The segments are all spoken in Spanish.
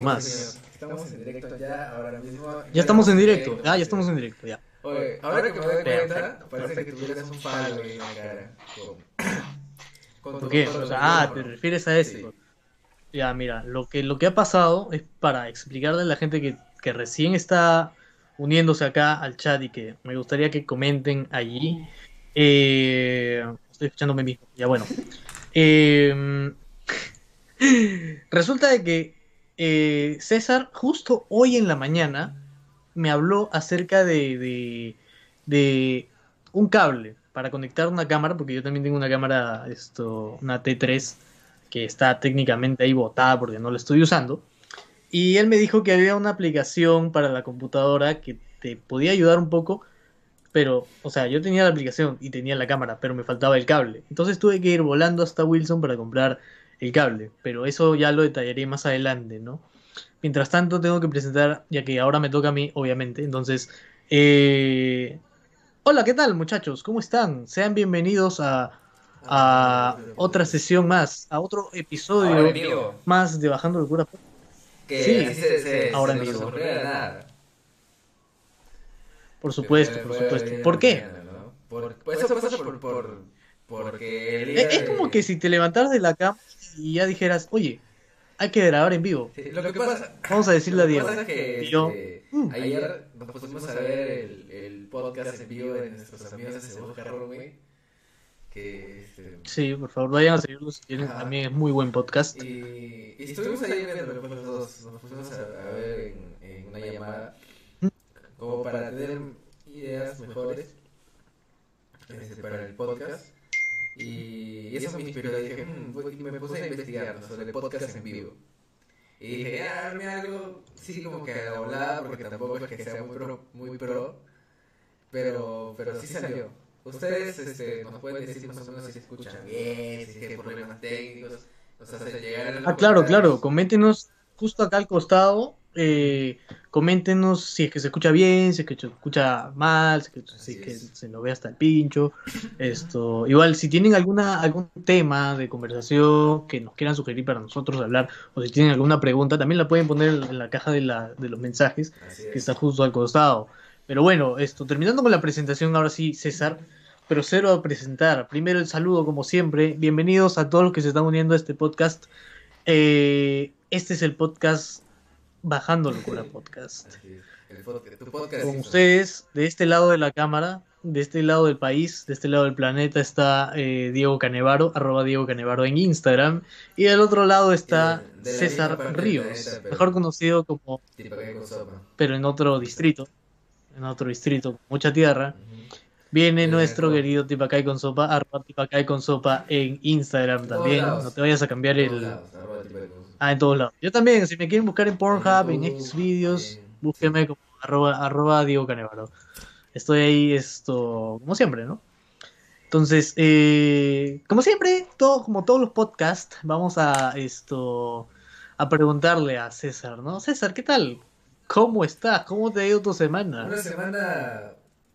más. Estamos en directo ya, ahora mismo. Ya estamos en directo. Ah, ya estamos en directo, ya. Oye, ahora que me doy cuenta, parece que tuvieras un palo en la cara. Con, con ¿Por qué? O sea, ah, te refieres a eso. Sí. Ya, mira, lo que, lo que ha pasado es para explicarle a la gente que, que recién está uniéndose acá al chat y que me gustaría que comenten allí. Eh, estoy escuchándome mismo, ya bueno. Eh, resulta de que eh, César justo hoy en la mañana me habló acerca de, de, de un cable para conectar una cámara, porque yo también tengo una cámara, esto, una T3, que está técnicamente ahí botada porque no la estoy usando. Y él me dijo que había una aplicación para la computadora que te podía ayudar un poco, pero, o sea, yo tenía la aplicación y tenía la cámara, pero me faltaba el cable. Entonces tuve que ir volando hasta Wilson para comprar el cable, pero eso ya lo detallaré más adelante, ¿no? Mientras tanto, tengo que presentar, ya que ahora me toca a mí, obviamente. Entonces, eh... hola, ¿qué tal, muchachos? ¿Cómo están? Sean bienvenidos a, a otra sesión más, a otro episodio más de Bajando Locura. Que Sí, se, se, ahora se en vivo. Por supuesto, por supuesto. ¿Por qué? pues eso pasa por, por, porque Es, como que si te levantaras de la cama y ya dijeras, oye, hay que grabar en vivo. Sí, lo que pasa, Vamos a decirle a lo que Diego. pasa es que yo, este, mm. ayer nos pusimos a ver el, el podcast en vivo de nuestros amigos de Busca Runway. Que este, Sí, por favor, vayan a seguirlo si quieren. Ajá. También es muy buen podcast. Y, y estuvimos ahí viendo después los dos, nos pusimos a, a ver en, en una llamada como para tener ideas mejores este, para el podcast. Y eso me inspiró, dije, "Mm, voy- me puse a investigar ¿no? sobre el podcast en vivo. Y dije, ya, arme algo, sí, como que a volada, porque tampoco es que sea muy pro, muy pro pero, pero sí salió. Ustedes este, nos pueden decir más o menos si se escuchan bien, si hay problemas técnicos, nos hacen llegar a Ah, claro, claro. Coméntenos justo acá al costado. Eh, coméntenos si es que se escucha bien, si es que se escucha mal, si es que, si Así es que es. se nos ve hasta el pincho. Esto, igual, si tienen alguna algún tema de conversación que nos quieran sugerir para nosotros hablar, o si tienen alguna pregunta, también la pueden poner en la caja de, la, de los mensajes Así que es. está justo al costado. Pero bueno, esto, terminando con la presentación, ahora sí, César, procedo a presentar. Primero el saludo, como siempre. Bienvenidos a todos los que se están uniendo a este podcast. Eh, este es el podcast Bajando Locura Podcast. Así es. El podcast, tu podcast. Con ustedes, de este lado de la cámara, de este lado del país, de este lado del planeta, está eh, Diego Canevaro, arroba Diego Canevaro en Instagram. Y del otro lado está Y de- de la César Ríos, planeta, pero- mejor conocido como, pero en otro distrito, en otro distrito, con mucha tierra. Viene nuestro mejor. querido Tipacay con sopa, arroba Tipacay con sopa en Instagram también. lados. No te vayas a cambiar el. Ah, en todos lados. Yo también, si me quieren buscar en Pornhub, en Xvideos, en- búsquenme como arroba, arroba Diego Canevaro. Estoy ahí, esto, como siempre, ¿no? Entonces, eh, como siempre, todo, como todos los podcasts, vamos a esto a preguntarle a César, ¿no? César, ¿qué tal? ¿Cómo estás? ¿Cómo te ha ido tu semana? Una semana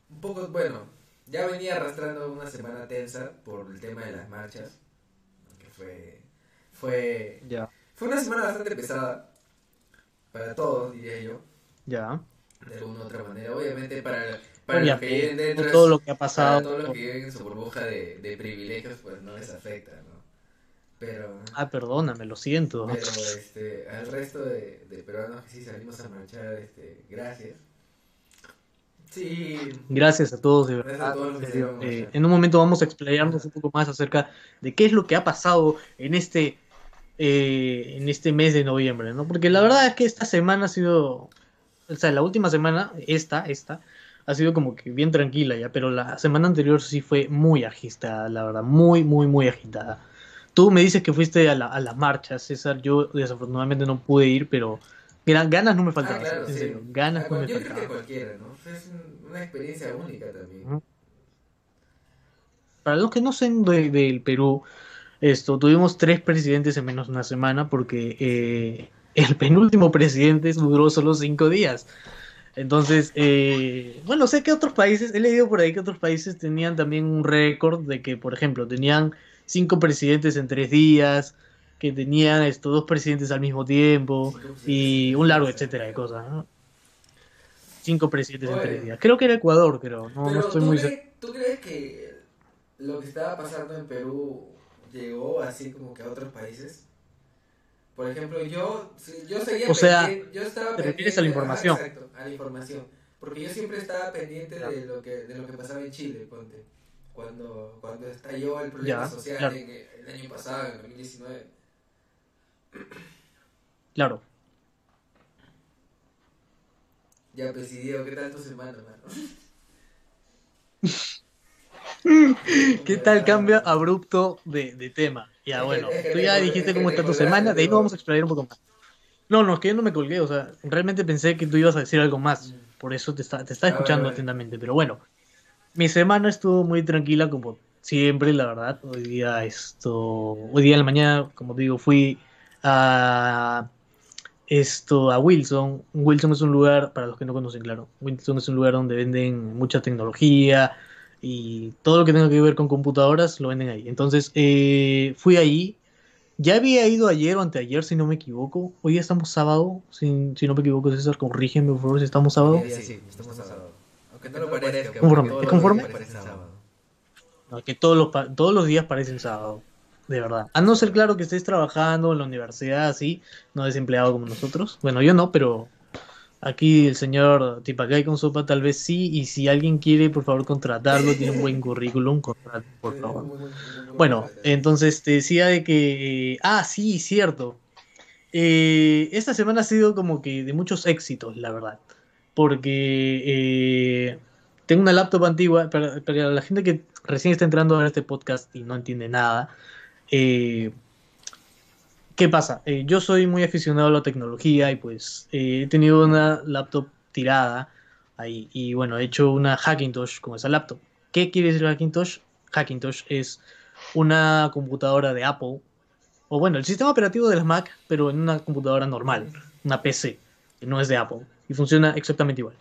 un poco, bueno, ya venía arrastrando una semana tensa por el tema de las marchas, que fue, fue, Ya, fue una semana bastante pesada para todos, diría yo, ya. de alguna u otra manera. Obviamente para, para los que viven dentro, todo lo que ha para pasado. todos los que viven en su burbuja de, de privilegios, pues no les afecta, ¿no? Pero, Ah, perdóname, lo siento. pero este, al resto de, de peruanos que sí salimos a marchar, este, gracias. Sí, Gracias a todos, de Gracias a verdad. todos van a Eh, marchar. en un momento vamos a explayarnos un poco más acerca de qué es lo que ha pasado en este, eh, en este mes de noviembre, ¿no? Porque la verdad es que esta semana ha sido, o sea, la última semana, esta, esta, ha sido como que bien tranquila ya, pero la semana anterior sí fue muy agitada, la verdad, muy, muy, muy agitada. Tú me dices que fuiste a la, a la marcha, César, yo desafortunadamente no pude ir, pero ganas no me Ah, faltaban, claro, en sí. serio, ganas Ah, no me Yo creo que faltaban. cualquiera, ¿no? Es un- una experiencia única también. Ujú. Para los que no sean de- del Perú, esto, tuvimos tres presidentes en menos de una semana porque eh, el penúltimo presidente duró solo cinco días. Entonces, eh, bueno, sé que otros países, he leído por ahí que otros países tenían también un récord de que, por ejemplo, tenían cinco presidentes en tres días, que tenían estos dos presidentes al mismo tiempo y un largo etcétera de cosas, ¿no? Cinco presidentes en tres días. Creo que era Ecuador, creo. No, estoy ¿tú, muy seguro. ¿tú crees que lo que estaba pasando en Perú llegó así como que a otros países? Por ejemplo, yo, yo seguía O sea, yo estaba te refieres a la información. exacto, a la información. Porque yo siempre estaba pendiente Ya. de lo que de lo que pasaba en Chile, ponte. Cuando, cuando estalló el problema Ya, social claro. en el, año pasado, en 2019. Claro. Ya, presidió, ¿qué tal tu semana, mano? ¿Qué tal cambio abrupto de, de tema? Ya, bueno, tú ya dijiste cómo está tu semana, de ahí no vamos a explorar un poco más. No, no, es que yo no me colgué, o sea, realmente pensé que tú ibas a decir algo más, por eso te está, te está Ah, escuchando atentamente, pero bueno, mi semana estuvo muy tranquila como siempre, la verdad, hoy día esto, hoy día en la mañana, como te digo, fui a esto, a Wilson, Wilson es un lugar, para los que no conocen, claro, Wilson es un lugar donde venden mucha tecnología, y todo lo que tenga que ver con computadoras lo venden ahí. Entonces, eh, fui ahí. Ya había ido ayer o anteayer, si no me equivoco. Hoy ya estamos sábado, si, si no me equivoco, César, corrígeme por favor si estamos sábado. Sí, sí, estamos sábado. Aunque no lo parezca. Conforme, ¿es todos conforme? No, que todos los, pa- todos los días parecen sábado, de verdad. A no ser claro que estés trabajando en la universidad así, no desempleado como nosotros. Bueno, yo no, pero aquí el señor Tipacay con sopa tal vez sí. Y si alguien quiere, por favor, contratarlo, tiene un buen currículum, contrat- por favor. Bueno, entonces te decía de que... eh, ah, sí, cierto. Eh, esta semana ha sido como que de muchos éxitos, la verdad. Porque eh, tengo una laptop antigua, para, para la gente que recién está entrando a ver este podcast y no entiende nada. eh, ¿Qué pasa? Eh, yo soy muy aficionado a la tecnología y pues eh, he tenido una laptop tirada ahí y bueno, he hecho una Hackintosh con esa laptop. ¿Qué quiere decir Hackintosh? Hackintosh es una computadora de Apple, o bueno, el sistema operativo de las Mac, pero en una computadora normal, una PC, que no es de Apple, y funciona exactamente igual.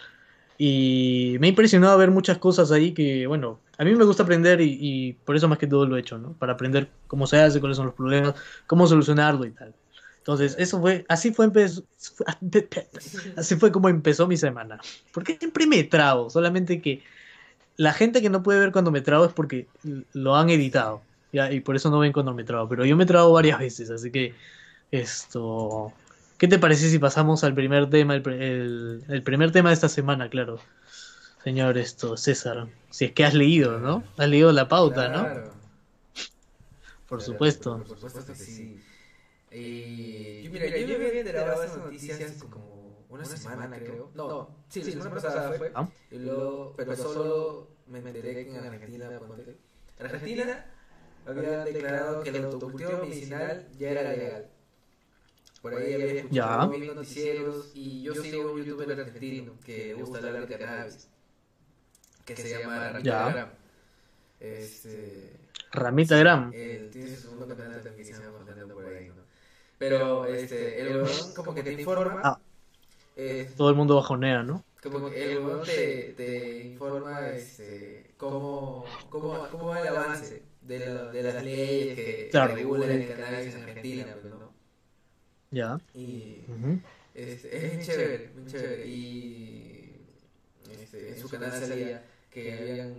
Y me ha impresionado ver muchas cosas ahí que, bueno, a mí me gusta aprender y, y por eso más que todo lo he hecho, ¿no? Para aprender cómo se hace, cuáles son los problemas, cómo solucionarlo y tal. Entonces, eso fue, así fue, así fue como empezó mi semana. Porque siempre me trabo, solamente que la gente que no puede ver cuando me trabo es porque lo han editado. ¿ya? Y por eso no ven cuando me trabo. Pero yo me trabo varias veces, así que esto... ¿Qué te parece si pasamos al primer tema, el, el- el primer tema de esta semana, claro? Señor esto, César, si es que has leído, ¿no? Has leído la pauta, ¿no? Claro. Por Claro, supuesto. Por supuesto que sí. Eh, yo, mira, yo me había enterado de esa noticia hace como una semana, creo. No, sí, la semana pasada fue. Ah. Y luego, pero solo me enteré que en Argentina, ponte, en Argentina habían declarado que el autocultivo medicinal ya era legal. Por ahí había escuchado Ya. noticieros y yo sigo un youtuber argentino que gusta hablar de cannabis, que se llama Ramiro Ya. Gram. Este, Ramita Gram. él tiene su segundo también que se llama Fernando por ahí, ¿no? Pero este, el huevón como que te informa, Ah. eh, Todo el mundo bajonea, ¿no? como que el huevón te, te informa este, cómo, cómo, cómo va el avance de, lo- de las leyes que, Claro. regulan el cannabis en Argentina, pues, ¿no? Ya. Y Ujú. este, es muy chévere, muy chévere. Y este, en su canal salía que habían,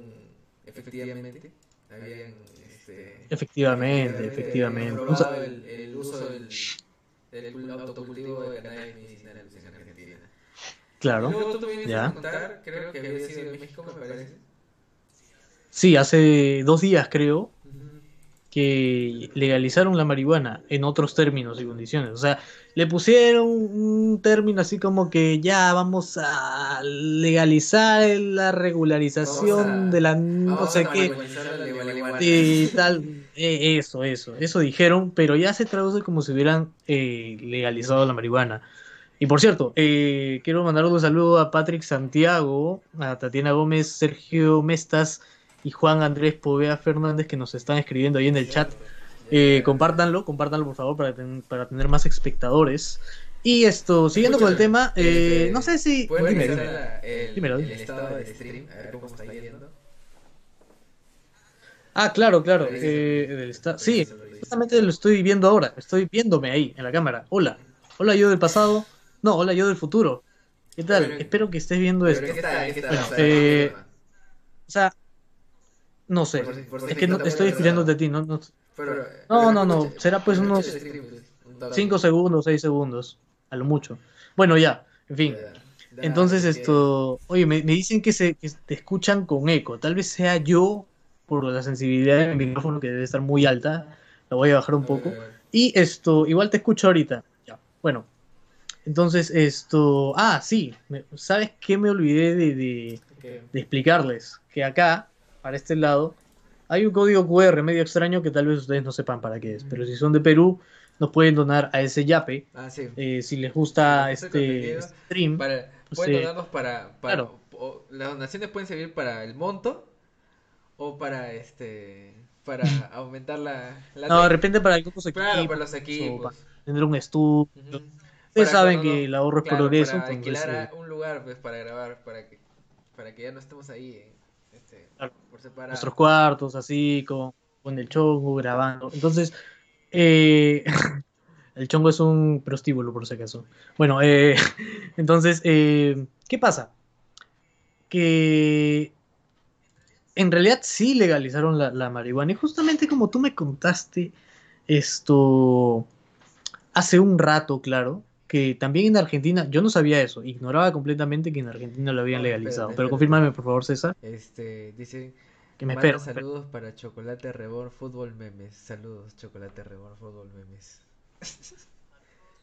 efectivamente, habían, este, Efectivamente, efectivamente. El, el uso del, del autocultivo de cannabis medicinal en Argentina. Claro. Luego tú me Ya. a contar, creo que había sido en México, me parece. Sí, hace dos días creo. Que legalizaron la marihuana en otros términos y condiciones. O sea, le pusieron un término así como que ya vamos a legalizar la regularización a- de la no sé qué. y tal, eh, eso, eso, eso dijeron, pero ya se traduce como si hubieran eh, legalizado la marihuana. Y por cierto, eh, quiero mandar un saludo a Patrick Santiago, a Tatiana Gómez, Sergio Mestas y Juan Andrés Povea Fernández que nos están escribiendo ahí en el chat. Eh, compártanlo, compártanlo por favor para, ten- para tener más espectadores. Y esto, siguiendo con el tema, eh, no sé si... ¿Puedes Dime, revisar dime. la- el, Dímelo, el dime. estado del stream? A ver cómo está yendo. Ah, claro, claro. Eh, Sí, justamente lo estoy viendo ahora. Estoy viéndome ahí, en la cámara. Hola. Hola, yo del pasado. No, hola, yo del futuro. ¿Qué tal? Pero- Espero que estés viendo esto. Bueno, eh. O sea, no sé. Por si- por si Es que no, estoy a atrasado. ti. No, no, Pero- No, pero no, no, será pues unos el stream, pues, segundos, seis segundos. A lo mucho. Bueno, ya. En fin. Entonces esto, oye, me, me dicen que se que te escuchan con eco. Tal vez sea yo por la sensibilidad de mi micrófono que debe estar muy alta. La voy a bajar un poco. Y esto, igual te escucho ahorita. Ya. Bueno. Entonces esto, ah, sí. ¿Sabes qué me olvidé de, de, de explicarles? Que acá, para este lado, hay un código QR medio extraño que tal vez ustedes no sepan para qué es. Pero si son de Perú, nos pueden donar a ese yape. Ah, sí. Eh, si les gusta este stream. Para, pueden donarnos para, para claro. o- las donaciones pueden servir para el monto o para este para aumentar la, la No, de repente para algunos equipos, claro para los equipos tener un estudio. Ujú. Ustedes saben que el ahorro es claro, progreso, para entonces, alquilar a un lugar pues para grabar para que para que ya no estemos ahí eh, este, Claro. por separado nuestros cuartos, así, con, con el chongo grabando. Entonces, eh, el chongo es un prostíbulo, por si acaso. Bueno, eh, entonces, eh, ¿qué pasa? Que en realidad sí legalizaron la, la marihuana. Y justamente como tú me contaste esto hace un rato, claro, que también en Argentina, yo no sabía eso, ignoraba completamente que en Argentina lo habían No, legalizado. espérate, Pero confírmame, por favor, César, este dice que me espero. saludos para Chocolate Reborn Fútbol Memes saludos Chocolate Reborn Fútbol Memes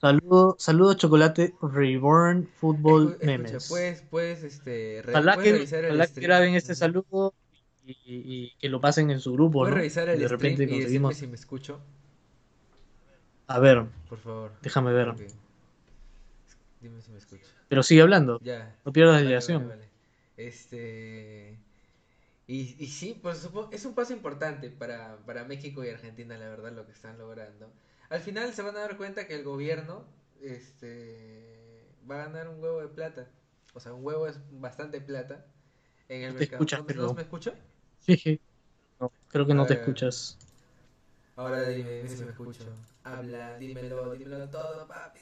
Saludo, saludo Chocolate Reborn escucha, Memes. puedes puedes este re- ojalá puedes que, ojalá que graben este saludo y, y- y que lo pasen en su grupo, Puedes ¿no? revisar el de repente stream y decirme conseguimos. si me escucho, A ver, por favor. déjame ver. Dime si me escucho. Pero sigue hablando, Ya. no pierdas la Vale, dilación. vale, vale. Este. Y, y sí, pues supo- es un paso importante para, para México y Argentina, la verdad, lo que están logrando. Al final se van a dar cuenta que el gobierno este, va a ganar un huevo de plata. O sea, un huevo es bastante plata en el No te mercado. escuchas, ¿No, pero- ¿No me escucho? Jeje. No, creo que no te escuchas. Ahora dime, dime si me escucho. Habla, dímelo, dímelo todo, papi.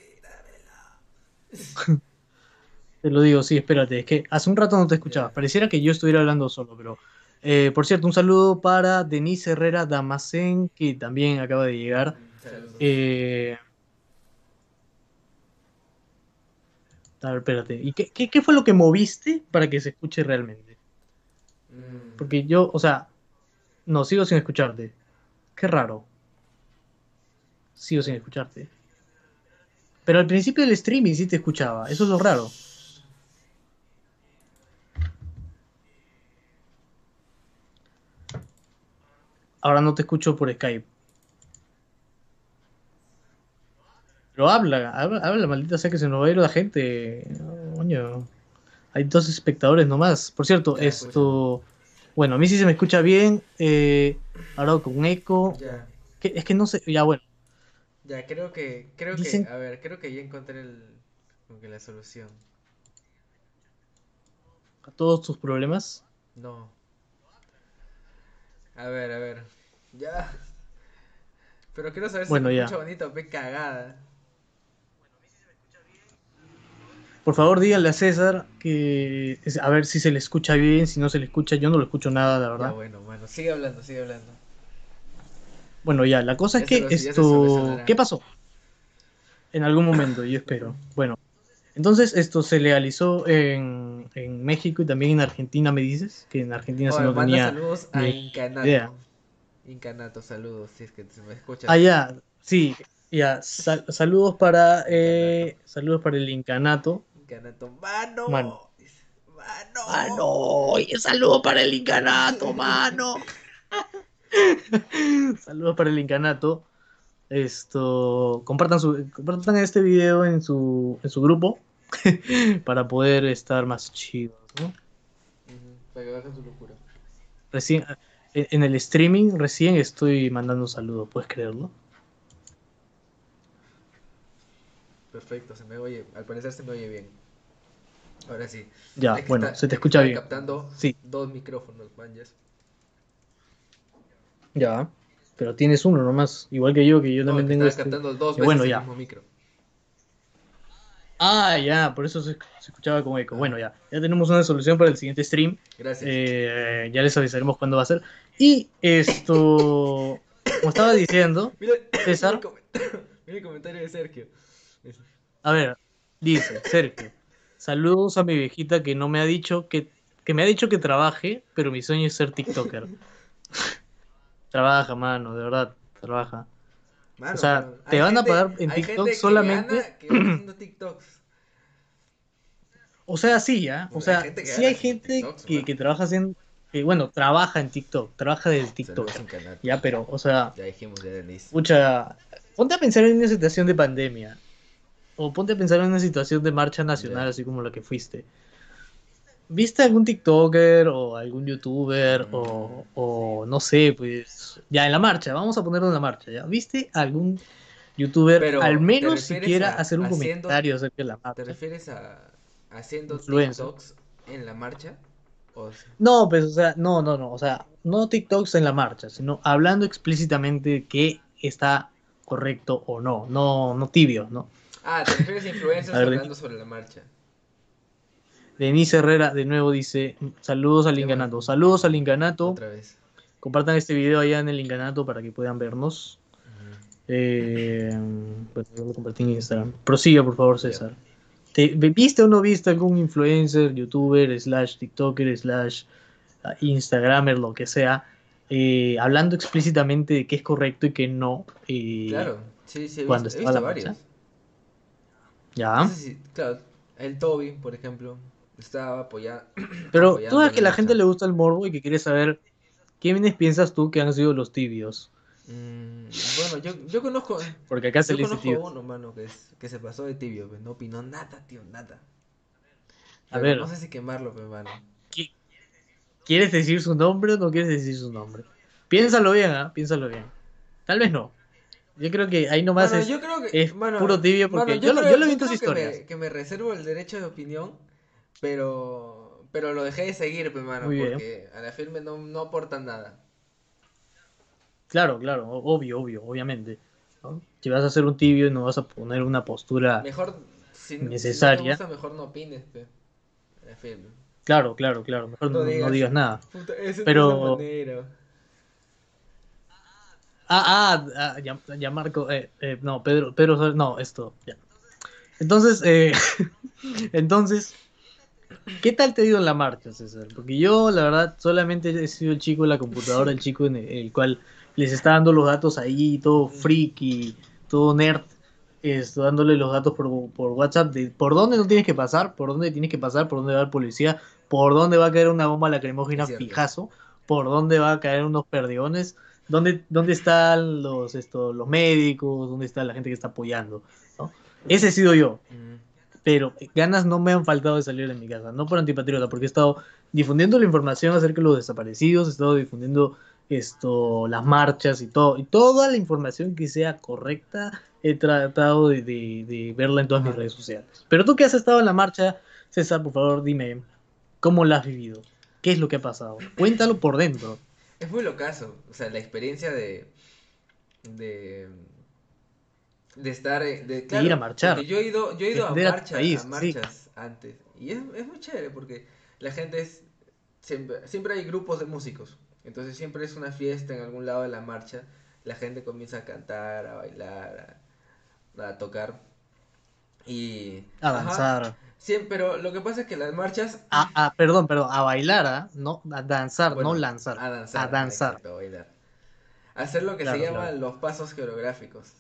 Te lo digo, sí, espérate, es que hace un rato no te escuchaba. Pareciera que yo estuviera hablando solo, pero. eh, por cierto, un saludo para Denise Herrera Damascen, que también acaba de llegar. Eh... A ver, espérate. ¿Y qué, qué, qué fue lo que moviste para que se escuche realmente? Mm. Porque yo, o sea, no, sigo sin escucharte. Qué raro. Sigo sin escucharte. Pero al principio del streaming sí te escuchaba. Eso es lo raro. Ahora no te escucho por Skype. Pero habla, habla, habla, maldita sea que se nos va a ir la gente. Coño. Hay dos espectadores nomás. Por cierto, Ya, esto. Bueno, a mí sí se me escucha bien. Eh, ahora con eco. Ya. Que- es que no sé. Ya, bueno. Ya, creo que, creo Dicen- que, a ver, creo que ya encontré el, como que la solución. A todos tus problemas. No. A ver, a ver. Ya. Pero quiero saber si Bueno, me ya. escucha bonito, pe cagada. Por favor, díganle a César que. A ver si se le escucha bien. Si no se le escucha, yo no lo escucho nada, la Ya, verdad. bueno, mano, sigue hablando, sigue hablando. Bueno, ya, la cosa es que esto. ¿Qué pasó? En algún momento, yo espero. Bueno, entonces esto se legalizó en, en México y también en Argentina, me dices. Que en Argentina se no manda tenía. saludos a Incanato. Incanato, saludos, si es que se me escuchas. Ah, ya, sí, ya. sal- saludos para. eh, saludos para el Incanato. Incanato, mano. Mano. Mano. ¡Mano! ¡Y saludo para el Incanato, mano! Saludos para el Incanato. Esto, compartan, su, compartan este video en su, en su grupo para poder estar más chidos, ¿no? Para que bajen su locura. Recién, en en el streaming recién estoy mandando saludos, ¿puedes creerlo? Perfecto, se me oye, al parecer se me oye bien. Ahora sí. Ya, bueno, está- se te escucha bien. captando Sí. dos micrófonos, manjas. Ya. Pero tienes uno nomás, igual que yo, que yo No, también que tengo este. cantando dos que veces bueno, el ya. mismo micro. Ah, ya, por eso se, se escuchaba con eco. Bueno, ya. Ya tenemos una solución para el siguiente stream. Gracias. Eh, ya les avisaremos cuándo va a ser. Y esto, como estaba diciendo, Mira, César. mira el comentario- de Sergio. A ver, dice Sergio, saludos a mi viejita que no me ha dicho que, que me ha dicho que trabaje, pero mi sueño es ser TikToker. trabaja, mano, de verdad, trabaja. Mano, O sea, te van a pagar en TikTok que solamente- gana que gana haciendo TikToks. O sea, sí, ¿ya? O sea, que sí hay gente TikToks, que, que trabaja en, que, bueno, trabaja en TikTok, trabaja desde TikTok. Ya, pero, o sea, Ya dijimos, ya listo. Pucha, ponte a pensar en una situación de pandemia. O ponte a pensar en una situación de marcha nacional, Ya. así como la que fuiste. ¿Viste algún TikToker o algún YouTuber Mm. o, o no sé, pues ya en la marcha, vamos a ponerlo en la marcha, ¿ya? ¿Viste algún YouTuber Pero, al ¿te menos siquiera a hacer un haciendo- comentario acerca de la ¿Te marcha? refieres a haciendo Influencer. TikToks en la marcha? O sea, No, pues, o sea, no, no, no, o sea, no TikToks en la marcha, sino hablando explícitamente de que está correcto o no, no, no tibio, ¿no? Ah, te refieres a influencers hablando sobre la marcha. Denise Herrera de nuevo dice, saludos al bueno. saludos al Inganato, Otra vez. compartan este video allá en el Inganato para que puedan vernos. Ujú. Eh, bueno, yo lo compartí en Instagram. Prosiga, por favor, César. ¿Te, ¿Viste o no viste algún influencer, youtuber, slash TikToker, slash ah, Instagramer, lo que sea, eh, hablando explícitamente de qué es correcto y qué no? eh, Claro, sí, sí, he cuando visto, he estaba visto la varios. marcha. Ya. No sé si- claro, el Toby, por ejemplo, estaba apoyando. Pero apoyando tú sabes que a la gente le gusta el morbo y que quiere saber quiénes piensas tú que han sido los tibios. Mm, bueno, yo, yo conozco, Porque acá se yo le conozco tibio. uno, mano, que, es- que se pasó de tibio, pues, no opinó nada, tío, nada. A Pero ver. No sé si quemarlo, pues, mano. ¿Qui- ¿Quieres decir su nombre o no quieres decir su nombre? Piénsalo bien, ¿ah? Piénsalo bien. Tal vez no. Yo creo que ahí nomás Mano, es... yo creo que, es mano, puro tibio porque mano, yo lo- creo- yo lo que me- historias. Que me, reservo el derecho de opinión, pero pero lo dejé de seguir, mano, Muy bien. porque a la firme no, no aportan nada. Claro, claro, obvio, obvio, obviamente. ¿no? Si vas a hacer un tibio no vas a poner una postura... Mejor, si, Necesaria. si no te gusta, mejor no opines, pues. A la firme. Claro, claro, claro. Mejor no, No no digas, nada. Puta, Pero-. Ah, ah, ah, ya, ya Marco, eh, eh, no, Pedro, Pedro, no, esto, ya. Entonces, eh, entonces, ¿qué tal te ido en la marcha, César? Porque yo, la verdad, solamente he sido el chico de la computadora, el chico en el, cual les está dando los datos ahí, todo friki, todo nerd, esto, dándole los datos por, por WhatsApp de por dónde no tienes que pasar, por dónde tienes que pasar, por dónde va el policía, por dónde va a caer una bomba lacrimógena fijazo, por dónde va a caer unos perdigones, dónde, dónde están los, esto, los médicos, dónde está la gente que está apoyando. ¿no? Ese he sido yo, Mm. Pero ganas no me han faltado de salir de mi casa, no por antipatriota, porque he estado difundiendo la información acerca de los desaparecidos, he estado difundiendo esto, las marchas y todo, y toda la información que sea correcta he tratado de, de- de verla en todas mis redes sociales. Pero tú que has estado en la marcha, César, por favor, dime, ¿cómo la has vivido? ¿Qué es lo que ha pasado? Cuéntalo por dentro. Es muy locazo, o sea, la experiencia de de de estar eh, de, claro, ir a marchar. yo he ido yo he ido a marchas país, a sí. marchas antes y es, es muy chévere porque la gente es siempre siempre hay grupos de músicos entonces siempre es una fiesta en algún lado de la marcha la gente comienza a cantar a bailar a, a tocar y A ajá, danzar. siempre pero lo que pasa es que las marchas A, a- perdón, perdón, a bailar, ¿ah? no a danzar, Bueno, no lanzar. A danzar. A danzar. exacto, a bailar. Hacer lo que Claro, se llama claro. los pasos coreográficos.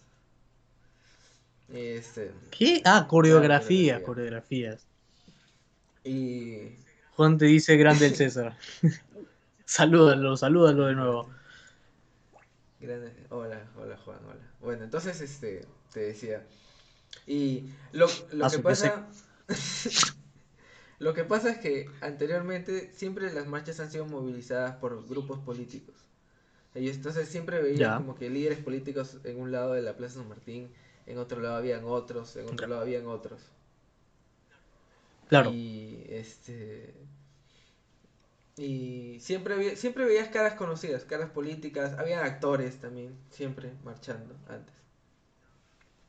Este, ¿Qué? Ah, coreografía, coreografía. coreografías. y Juan te dice grande el César. salúdalo, salúdalo de nuevo. grande- hola, hola Juan, hola. Bueno, entonces este te decía. Y lo, lo Ah, que pasa lo que pasa es que anteriormente siempre las marchas han sido movilizadas por grupos políticos. Y entonces siempre veía Ya. como que líderes políticos en un lado de la Plaza San Martín, en otro lado habían otros, en otro lado habían otros. Claro. Y este. Y siempre, siempre veías caras conocidas, caras políticas, había actores también, siempre marchando antes.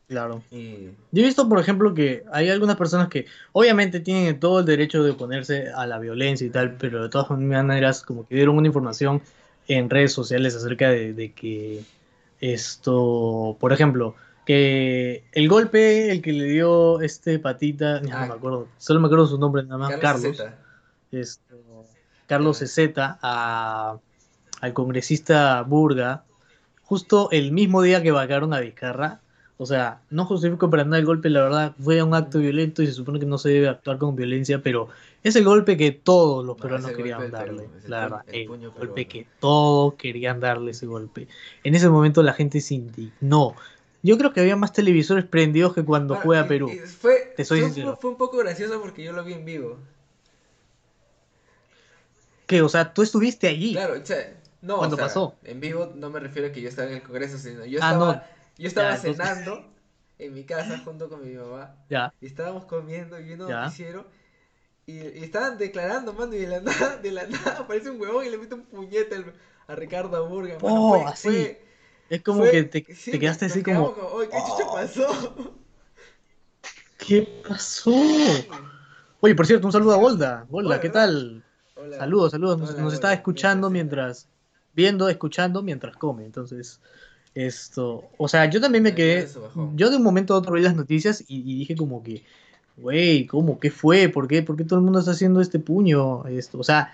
Claro. Y Yo he visto, por ejemplo, que hay algunas personas que obviamente tienen todo el derecho de oponerse a la violencia y tal, pero de todas maneras como que dieron una información en redes sociales acerca de, de que esto, por ejemplo, que el golpe, el que le dio este patita, ya Ah. no me acuerdo, solo me acuerdo su nombre nada más, Carlos Carlos, Cezeta a, al congresista Burga, justo el mismo día que vacaron a Vizcarra. O sea, no justifico para nada el golpe, la verdad, fue un acto violento y se supone que no se debe actuar con violencia, pero es el golpe que todos los No, peruanos querían darle, Perú, la verdad, el golpe peruano. que todos querían darle ese golpe. En ese momento la gente se indignó. Yo creo que había más televisores prendidos que cuando Bueno, juega y- Perú. y fue, Te soy fue, fue un poco gracioso porque yo lo vi en vivo. Que, o sea, tú estuviste allí. Claro, o sea, no, ¿Cuándo o sea, pasó? en vivo no me refiero a que yo estaba en el Congreso, sino yo Ah, estaba, no. yo estaba Ya, entonces- cenando en mi casa junto con mi mamá Ya. y estábamos comiendo y viendo noticiero y, y estaban declarando, mano, y de la nada, de la nada aparece un huevón y le mete un puñete al- a Ricardo Burga, mano, Oh, fue- así. fue- Es como fue- que te, sí, te quedaste así como, "Oye, ¿qué chucha pasó? ¿qué pasó? Oye, por cierto, un saludo a Golda. Golda, Hola, ¿qué tal? Hola. Saludos, saludos. Nos, Hola, nos está escuchando mientras, viendo, escuchando mientras come. Entonces, esto, o sea, yo también me quedé, yo de un momento a otro vi las noticias y, y dije como que, güey, ¿cómo? ¿Qué fue? ¿Por qué? ¿Por qué todo el mundo está haciendo este puño? Esto, o sea,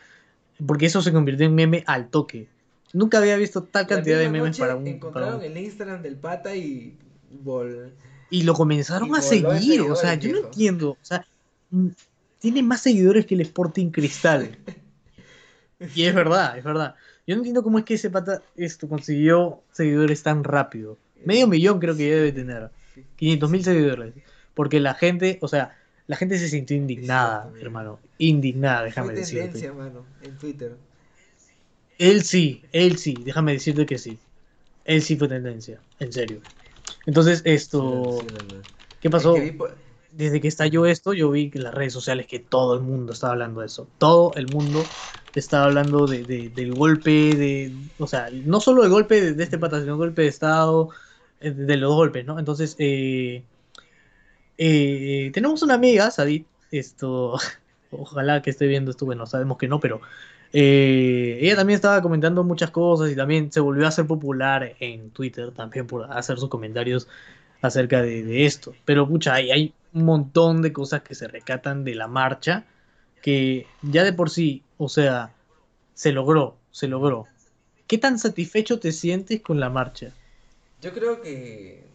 porque eso se convirtió en meme al toque. Nunca había visto tal cantidad de memes para un, para encontraron un- el Instagram del pata y vol... Y lo comenzaron Y a seguir, o sea, yo no entiendo, o sea, mm, tiene más seguidores que el Sporting Cristal. Y es verdad, es verdad. Yo no entiendo cómo es que ese pata esto consiguió seguidores tan rápido. Medio millón creo que ya debe tener. 500 mil seguidores. Porque la gente, o sea, la gente se sintió indignada, hermano. Indignada, déjame decirte. mano, en Twitter. Él sí, él sí, déjame decirte que sí. Él sí fue tendencia, en serio. Entonces, esto, Sí, sí, ¿qué pasó? Es que vi po- desde que estalló esto, yo vi que en las redes sociales que todo el mundo estaba hablando de eso. Todo el mundo estaba hablando de, de- del golpe, de, o sea, no solo el golpe de, de este pata, sino el golpe de Estado, eh, de los golpes, ¿no? Entonces, eh, eh, tenemos una amiga, Sadit, esto, ojalá que esté viendo esto, bueno, sabemos que no, pero eh, ella también estaba comentando muchas cosas y también se volvió a hacer popular en Twitter también por hacer sus comentarios acerca de, de esto. Pero pucha, hay, hay un montón de cosas que se recatan de la marcha que ya de por sí, o sea, se logró, se logró. ¿Qué tan satisfecho te sientes con la marcha? Yo creo que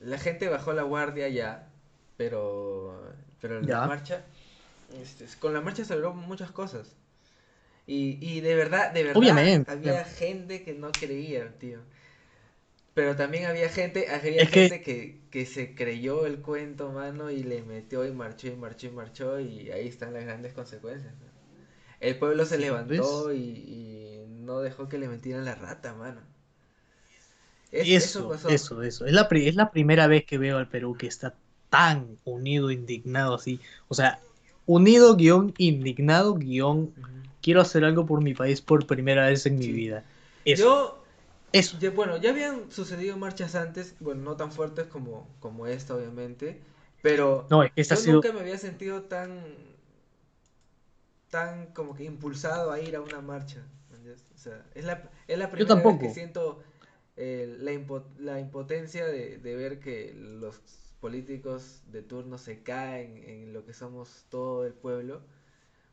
la gente bajó la guardia ya, pero, pero Ya. la marcha, este, con la marcha se logró muchas cosas. Y, y de verdad, de verdad, Obviamente. había gente que no creía, tío. Pero también había gente, había Es gente que, que se creyó el cuento, mano, y le metió y marchó y marchó y marchó, y ahí están las grandes consecuencias. ¿no? El pueblo se levantó y, y no dejó que le metieran la rata, mano. Es- Eso, pasó. eso, eso. Es la, pri- es la primera vez que veo al Perú que está tan unido, indignado así. O sea, unido, guion, indignado, guion. Quiero hacer algo por mi país por primera vez en mi Sí. vida. Eso, Yo, eso. bueno, ya habían sucedido marchas antes, bueno, no tan fuertes como, como esta, obviamente, pero No, esta yo sido... nunca me había sentido tan, tan como que impulsado a ir a una marcha. O sea, es la, es la primera vez que siento eh, la, impo- la impotencia de, de ver que los políticos de turno se caen en lo que somos todo el pueblo.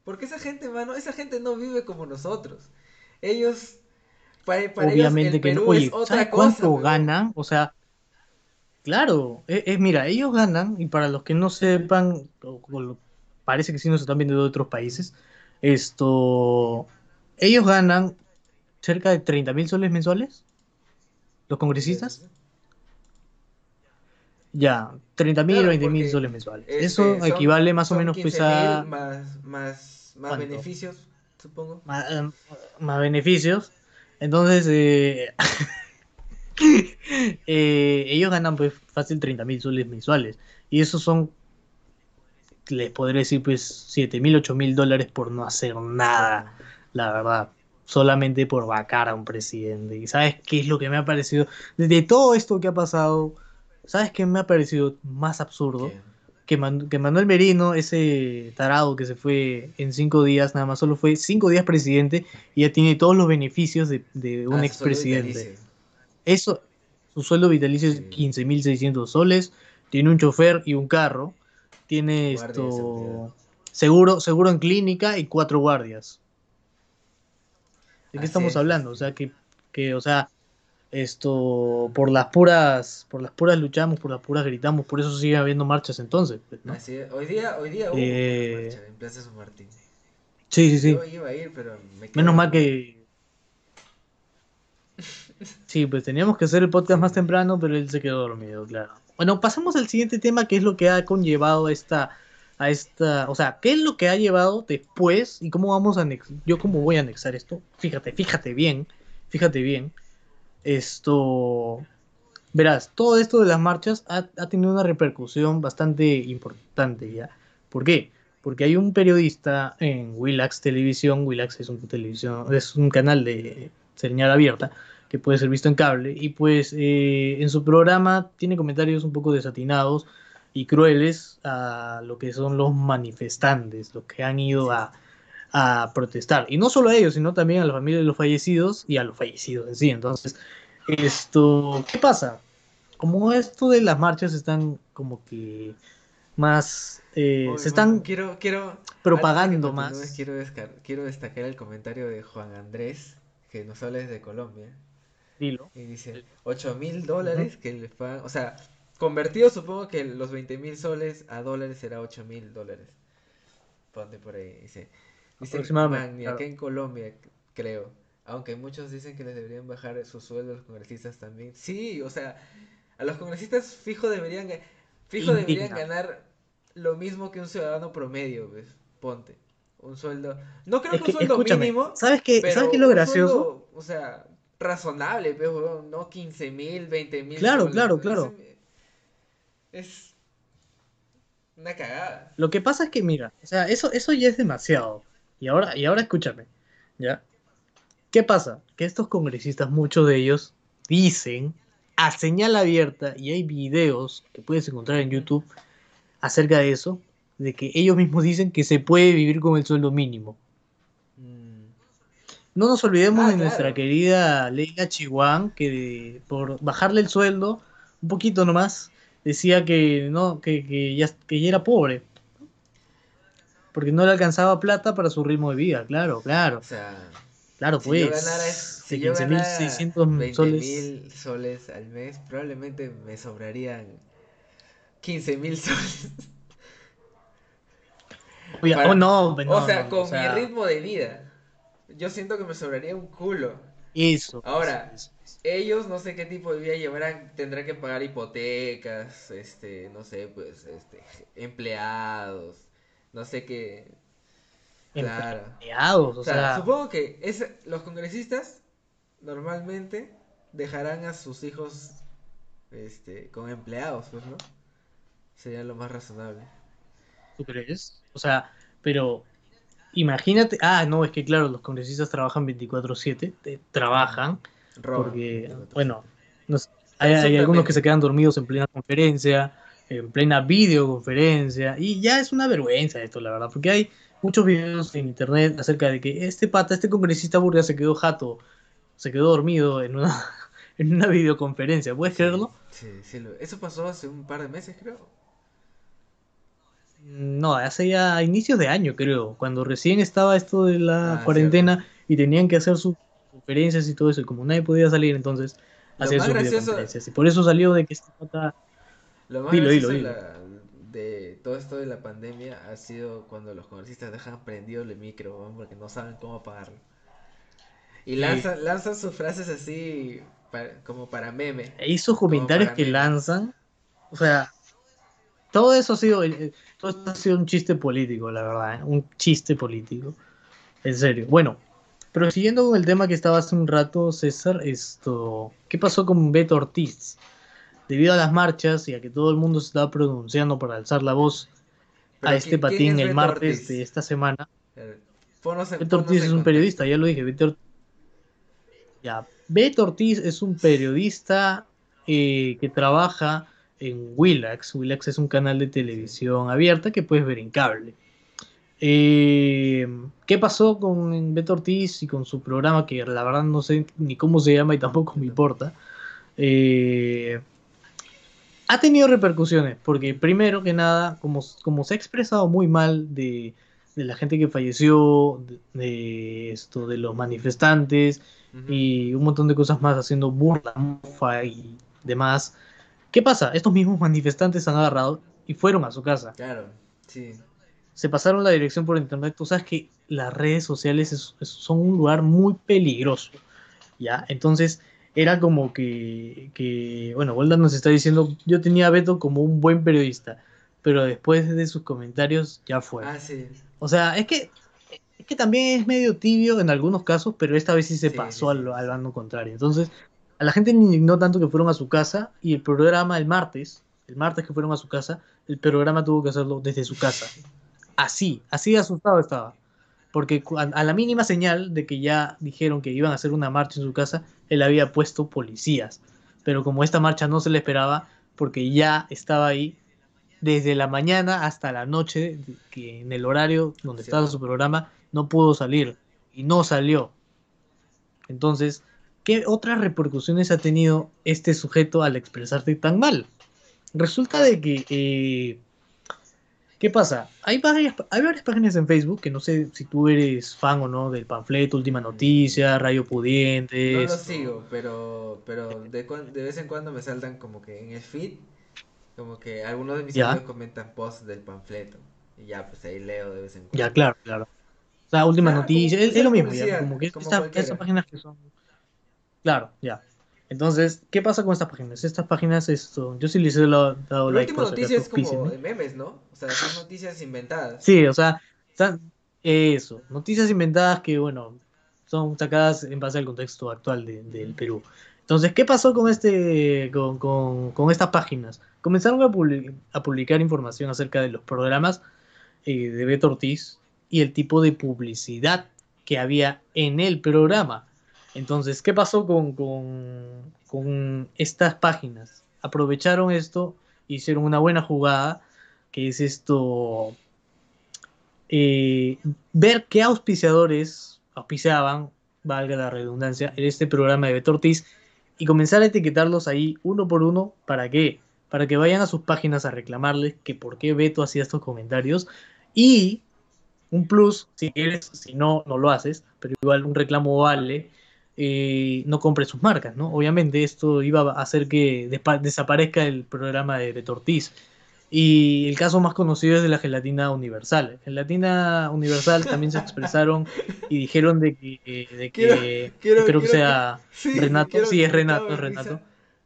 Porque esa gente, mano, esa gente no vive como nosotros. Ellos, para, para ellos Obviamente el que no. Perú Oye, es otra ¿sabes cosa, cuánto ganan? O sea, claro, es, es- mira, ellos ganan, y para los que no sepan, o- o parece que sí nos están viendo de otros países, esto, ellos ganan cerca de 30 mil soles mensuales, los congresistas. Ya, 30 mil, Claro, 20 mil soles mensuales. Este, Eso son- equivale más o son menos pues 15.000 a más, más, más ¿Cuánto? beneficios, supongo. más, eh, más beneficios. Entonces, eh, eh, ellos ganan pues fácil 30 mil soles mensuales. Y esos son les podré decir pues 7 mil, 8 mil dólares por no hacer nada, la verdad. Solamente por vacar a un presidente. ¿Y sabes qué es lo que me ha parecido? De todo esto que ha pasado, ¿sabes qué me ha parecido más absurdo? Que, que, Manuel Merino, ese tarado que se fue en cinco días, nada más solo fue cinco días presidente y ya tiene todos los beneficios de, de un ah, expresidente. Eso, su sueldo vitalicio es 15.600 soles, tiene un chofer y un carro, tiene esto seguro, seguro en clínica y cuatro guardias. ¿De qué estamos hablando? O sea, que, que, o sea, esto, por las puras, por las puras luchamos, por las puras gritamos, por eso sigue habiendo marchas entonces. Pues, hoy día, hoy día hubo eh... marcha en Plaza San Martín. Sí, sí, sí. Yo iba a ir, pero me Menos mal que. Sí, pues teníamos que hacer el podcast más temprano, pero él se quedó dormido, claro. Bueno, pasemos al siguiente tema, que es lo que ha conllevado esta, a esta, o sea, ¿qué es lo que ha llevado después y cómo vamos a anexar, yo cómo voy a anexar esto? Fíjate, fíjate bien, fíjate bien. Esto, verás, todo esto de las marchas ha, tenido una repercusión bastante importante ya. ¿Por qué? Porque hay un periodista en Willax Televisión, Willax es un televisión, es un canal de señal abierta, que puede ser visto en cable. Y pues eh, en su programa tiene comentarios un poco desatinados y crueles a lo que son los manifestantes, los que han ido a, a protestar. Y no solo a ellos, sino también a la familia de los fallecidos y a los fallecidos en sí. Entonces, esto, ¿qué pasa? Como esto de las marchas están como que más eh, se están quiero, quiero, propagando más. Quiero, quiero destacar el comentario de Juan Andrés, que nos habla desde Colombia. Y dice, 8 mil dólares que le pagan, o sea, convertido supongo que los 20 mil soles a dólares será 8 mil dólares. Ponte por ahí, dice. Dice, acá en Colombia, creo. Aunque muchos dicen que les deberían bajar su sueldo a los congresistas también. Sí, o sea, a los congresistas fijo deberían, fijo deberían ganar lo mismo que un ciudadano promedio, ¿ves? Ponte. Un sueldo. No creo que, un sueldo mínimo. ¿Sabes qué, ¿sabes qué es lo gracioso? o sea, razonable, pero no 15 mil, 20 mil. Claro, claro, claro. Es una cagada. Lo que pasa es que, mira, o sea, eso, eso ya es demasiado. Y ahora, y ahora escúchame, ¿ya? ¿Qué pasa? Que estos congresistas, muchos de ellos, dicen a señal abierta, y hay videos que puedes encontrar en YouTube acerca de eso, de que ellos mismos dicen que se puede vivir con el sueldo mínimo. No nos olvidemos ah, de nuestra querida Leila Chihuán, que por bajarle el sueldo, un poquito nomás, decía que no, que, ya, que ya era pobre. Porque no le alcanzaba plata para su ritmo de vida, claro, claro. O sea, claro, pues. Yo ganara, si yo ganara 20 soles. mil soles al mes, probablemente me sobrarían 15 mil soles. oh, no, o sea, con mi ritmo de vida yo siento que me sobraría un culo. Eso. Ahora, ellos no sé qué tipo de vida llevarán, tendrán que pagar hipotecas, este, no sé, pues, este, empleados, no sé qué. Claro. O, sea, Supongo que es, los congresistas normalmente dejarán a sus hijos, este, con empleados, pues, ¿no? Sería lo más razonable. ¿Tú crees? O sea, pero Imagínate, ah, no, es que claro, los congresistas trabajan 24/7, trabajan, porque, bueno, hay, algunos que se quedan dormidos en plena conferencia, en plena videoconferencia, y ya es una vergüenza esto, la verdad, porque hay muchos videos en internet acerca de que este pata, este congresista burga se quedó jato, se quedó dormido en una, en una videoconferencia, ¿puedes creerlo? Sí, sí, eso pasó hace un par de meses, creo. No, hace ya inicios de año, creo, cuando recién estaba esto de la ah, cuarentena y tenían que hacer sus conferencias y todo eso, y como nadie podía salir, entonces hacían sus videoconferencias. Y por eso salió de que esta nota. Lo más gracioso de todo esto de la pandemia ha sido cuando los congresistas dejan prendido el micro, porque no saben cómo apagarlo. Y lanzan, lanzan sus frases así como para meme. E hizo comentarios que lanzan, o sea, todo eso ha sido, eh, todo esto ha sido un chiste político, la verdad, ¿eh? un chiste político. En serio. Bueno, pero siguiendo con el tema que estaba hace un rato, César, esto, ¿qué pasó con Beto Ortiz? Debido a las marchas y a que todo el mundo se estaba pronunciando para alzar la voz Pero a este ¿quién- quién patín es el martes Ortiz? de esta semana. Ponnos en- Beto Ortiz es un periodista, ya lo dije. Beto Ortiz, ya. Beto Ortiz es un periodista eh, que trabaja en Willax. Willax es un canal de televisión abierta que puedes ver en cable. Eh, ¿Qué pasó con Beto Ortiz y con su programa? Que la verdad no sé ni cómo se llama y tampoco me importa. Eh, ha tenido repercusiones, porque primero que nada, como, como se ha expresado muy mal de, de la gente que falleció, de, de esto, de los manifestantes y un montón de cosas más haciendo burla, mofa y demás. ¿Qué pasa? Estos mismos manifestantes han agarrado y fueron a su casa. Claro, sí. Se pasaron la dirección por internet. Tú sabes que las redes sociales es- es- son un lugar muy peligroso. ¿Ya? Entonces era como que, que bueno, Golda nos está diciendo, yo tenía a Beto como un buen periodista, pero después de sus comentarios ya fue. Ah, sí. O sea, es que, es que también es medio tibio en algunos casos, pero esta vez sí se Sí, pasó sí, al, al bando contrario. Entonces, a la gente le indignó tanto que fueron a su casa y el programa el martes, el martes que fueron a su casa, el programa tuvo que hacerlo desde su casa. Así, así asustado estaba. Porque a, a la mínima señal de que ya dijeron que iban a hacer una marcha en su casa, él había puesto policías. Pero como esta marcha no se le esperaba, porque ya estaba ahí desde la mañana hasta la noche, que en el horario donde Sí. estaba su programa, no pudo salir. Y no salió. Entonces, ¿qué otras repercusiones ha tenido este sujeto al expresarte tan mal? Resulta de que... eh, ¿Qué pasa? Hay varias, hay varias páginas en Facebook que no sé si tú eres fan o no del panfleto, Última Noticia, Radio Pudiente. No lo sigo, pero, pero de, vez en cuando me saltan como que en el feed, como que algunos de mis amigos comentan posts del panfleto. Y ya, pues ahí leo de vez en cuando. Ya, claro, claro. O sea, Última Claro, Noticia, es, es lo mismo, ya, como que como estas páginas que son... Claro, ya. Entonces, ¿qué pasa con estas páginas? Estas páginas, esto, yo sí les he dado, La like última por si noticia es como de memes, ¿no? O sea, son noticias inventadas. Sí, o sea, están- eso, noticias inventadas que, bueno, son sacadas en base al contexto actual de- del Perú. Entonces, ¿qué pasó con este, con, con- con estas páginas? Comenzaron a, publi- a publicar información acerca de los programas eh, de Beto Ortiz y el tipo de publicidad que había en el programa. Entonces, ¿qué pasó con, con, con estas páginas? Aprovecharon esto, hicieron una buena jugada, que es esto, eh, ver qué auspiciadores auspiciaban, valga la redundancia, en este programa de Beto Ortiz y comenzar a etiquetarlos ahí uno por uno. ¿Para qué? Para que vayan a sus páginas a reclamarles que por qué Beto hacía estos comentarios y un plus, si quieres, si no, no lo haces, pero igual un reclamo vale, eh, no compres sus marcas, ¿no? Obviamente esto iba a hacer que desaparezca el programa de Beto Ortiz. Y el caso más conocido es de la gelatina universal. Gelatina universal también se expresaron y dijeron de que, de que Quiero- quiero- espero que quiero sea Sí, Renato. Sí, es Renato, es en Renato.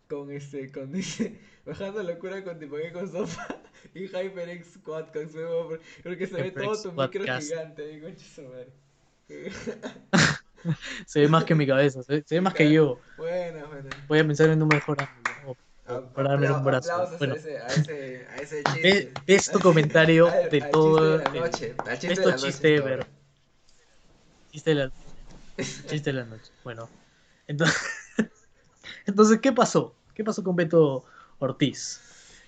Con este, con dice, bajando locura con Tipagué con sopa y HyperX Quad con su nuevo, porque se ve todo tu micro Quadcast. gigante madre. Se ve más que mi cabeza, se ve, se ve más que yo. Bueno, bueno. Voy a pensar en un mejor ángulo. o para darme un brazo. Bueno, a ese, a ese, a ese chiste. tu comentario Al- de al todo. De la noche. Al chiste de la noche chiste ever. Chiste de la, chiste de la noche. Bueno, entonces, entonces, ¿qué pasó? ¿Qué pasó con Beto Ortiz?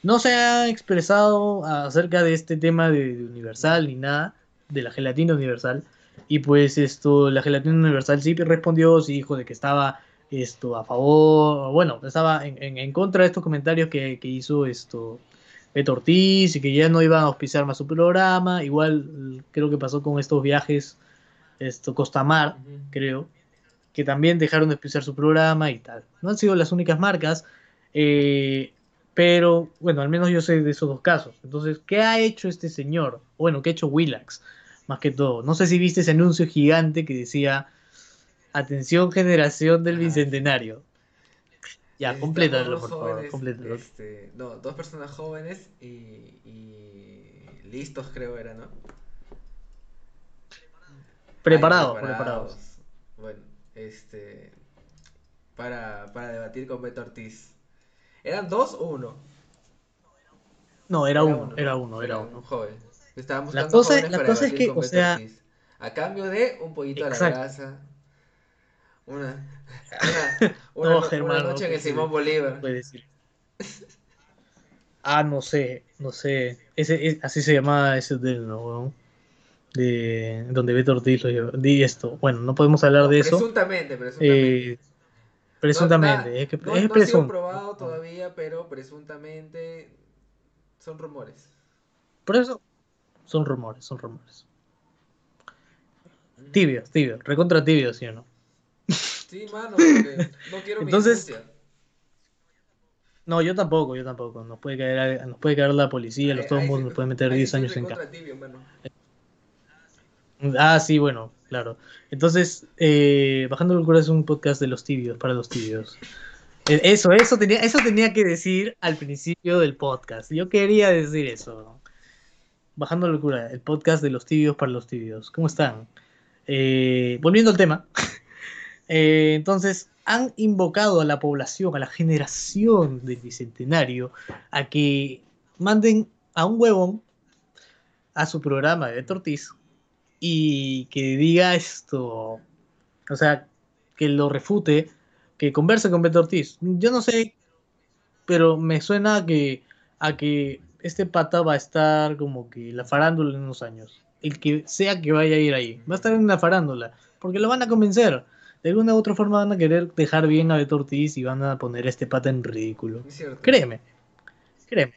No se ha expresado acerca de este tema de, de Universal ni nada, de la gelatina Universal. Y pues esto, la gelatina Universal sí respondió, sí dijo de que estaba esto a favor, bueno, estaba en, en- en contra de estos comentarios que, que hizo esto Beto Ortiz y que ya no iban a auspiciar más su programa. Igual creo que pasó con estos viajes, esto Costamar, Ujú. creo, que también dejaron de auspiciar su programa y tal. No han sido las únicas marcas, eh, pero bueno, al menos yo sé de esos dos casos. Entonces, ¿qué ha hecho este señor? Bueno, ¿qué ha hecho Willax? Más que todo. No sé si viste ese anuncio gigante que decía, atención generación del Ah, Bicentenario. Ya, complétalo, dos por favor, jóvenes, complétalo. este, no, dos personas jóvenes y, y listos creo era, ¿no? Preparados, Ay, preparados. Bueno, este. Para, para debatir con Beto Ortiz. ¿Eran dos o uno? No, era uno, era ¿no? uno, era uno. Un joven. Estaban La buscando cosa- jóvenes la para cosa es que, con o sea-. A cambio de un pollito Exacto. a la brasa. Una, una, una, No, no- Germán, una no noche en el Simón. Bolívar. puede decir. Ah, no sé, no sé. Ese, es- así se llamaba ese hotel, ¿no? weón? De donde Beto Ortiz lo llevó. Di esto. Bueno, no podemos hablar No, de eso. Presuntamente, presuntamente. Eh, presuntamente, No, es que no, es no ha sido probado todavía, pero presuntamente son rumores. Por eso son rumores, son rumores. Tibios, tibios, recontra tibios, ¿sí o no? Sí, mano, porque no quiero mi Entonces- denuncia. No, yo tampoco, yo tampoco. Nos puede caer, nos puede caer la policía, los Ahí- modos sí- nos pueden meter ahí 10 sí años en cárcel. Ah, sí, bueno, claro. Entonces, eh, Bajando Locura es un podcast de los tibios, para los tibios. Eh, Eso, eso tenía, eso tenía que decir al principio del podcast. Yo quería decir eso. Bajando Locura, el podcast de los tibios para los tibios. ¿Cómo están? Eh, volviendo al tema. Eh, entonces, han invocado a la población, a la generación del bicentenario, a que manden a un huevón a su programa de Beto Ortiz y que diga esto, o sea, que lo refute, que converse con Beto Ortiz. Yo no sé, pero me suena a que, a que este pata va a estar como que la farándula en unos años. El que sea que vaya a ir ahí, va a estar en la farándula, porque lo van a convencer. De alguna u otra forma van a querer dejar bien a Beto Ortiz y van a poner a este pata en ridículo. Es cierto. Créeme, créeme.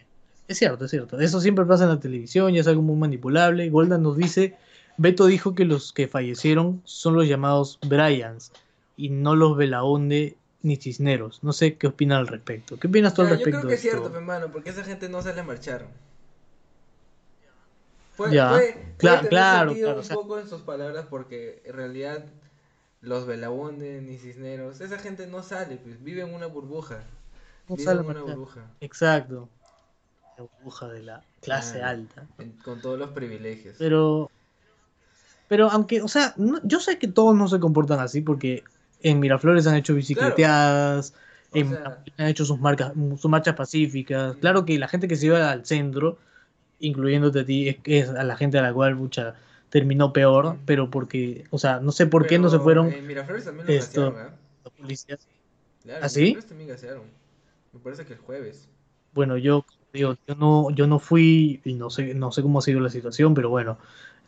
Es cierto, es cierto. Eso siempre pasa en la televisión, ya es algo muy manipulable. Golda nos dice, Beto dijo que los que fallecieron son los llamados Bryans y no los Belaonde ni Cisneros. No sé qué opinan al respecto. ¿Qué opinas tú al Ya, yo respecto creo que de es cierto, esto? hermano, porque esa gente no sale a marchar. Puede, Ya, puede tener claro, sentido claro, un poco en sus palabras porque en realidad los Belaunde ni Cisneros, esa gente no sale, pues vive en una burbuja. No vive sale en una burbuja. Exacto. La burbuja de la clase Ah. alta. en- con todos los privilegios. Pero, pero aunque, o sea, no- yo sé que todos no se comportan así porque en Miraflores han hecho bicicleteadas, en- sea- han hecho sus marcas, sus marchas pacíficas. Claro que la gente que se iba al centro, incluyéndote a ti, es, es a la gente a la cual mucha terminó peor, pero porque, o sea, no sé por qué no se fueron En Miraflores también lo esto. gasearon, los policías. Claro, ¿Ah, también gasearon. Me parece que el jueves. Bueno, yo digo, yo no, yo no fui y no sé, no sé cómo ha sido la situación, pero bueno.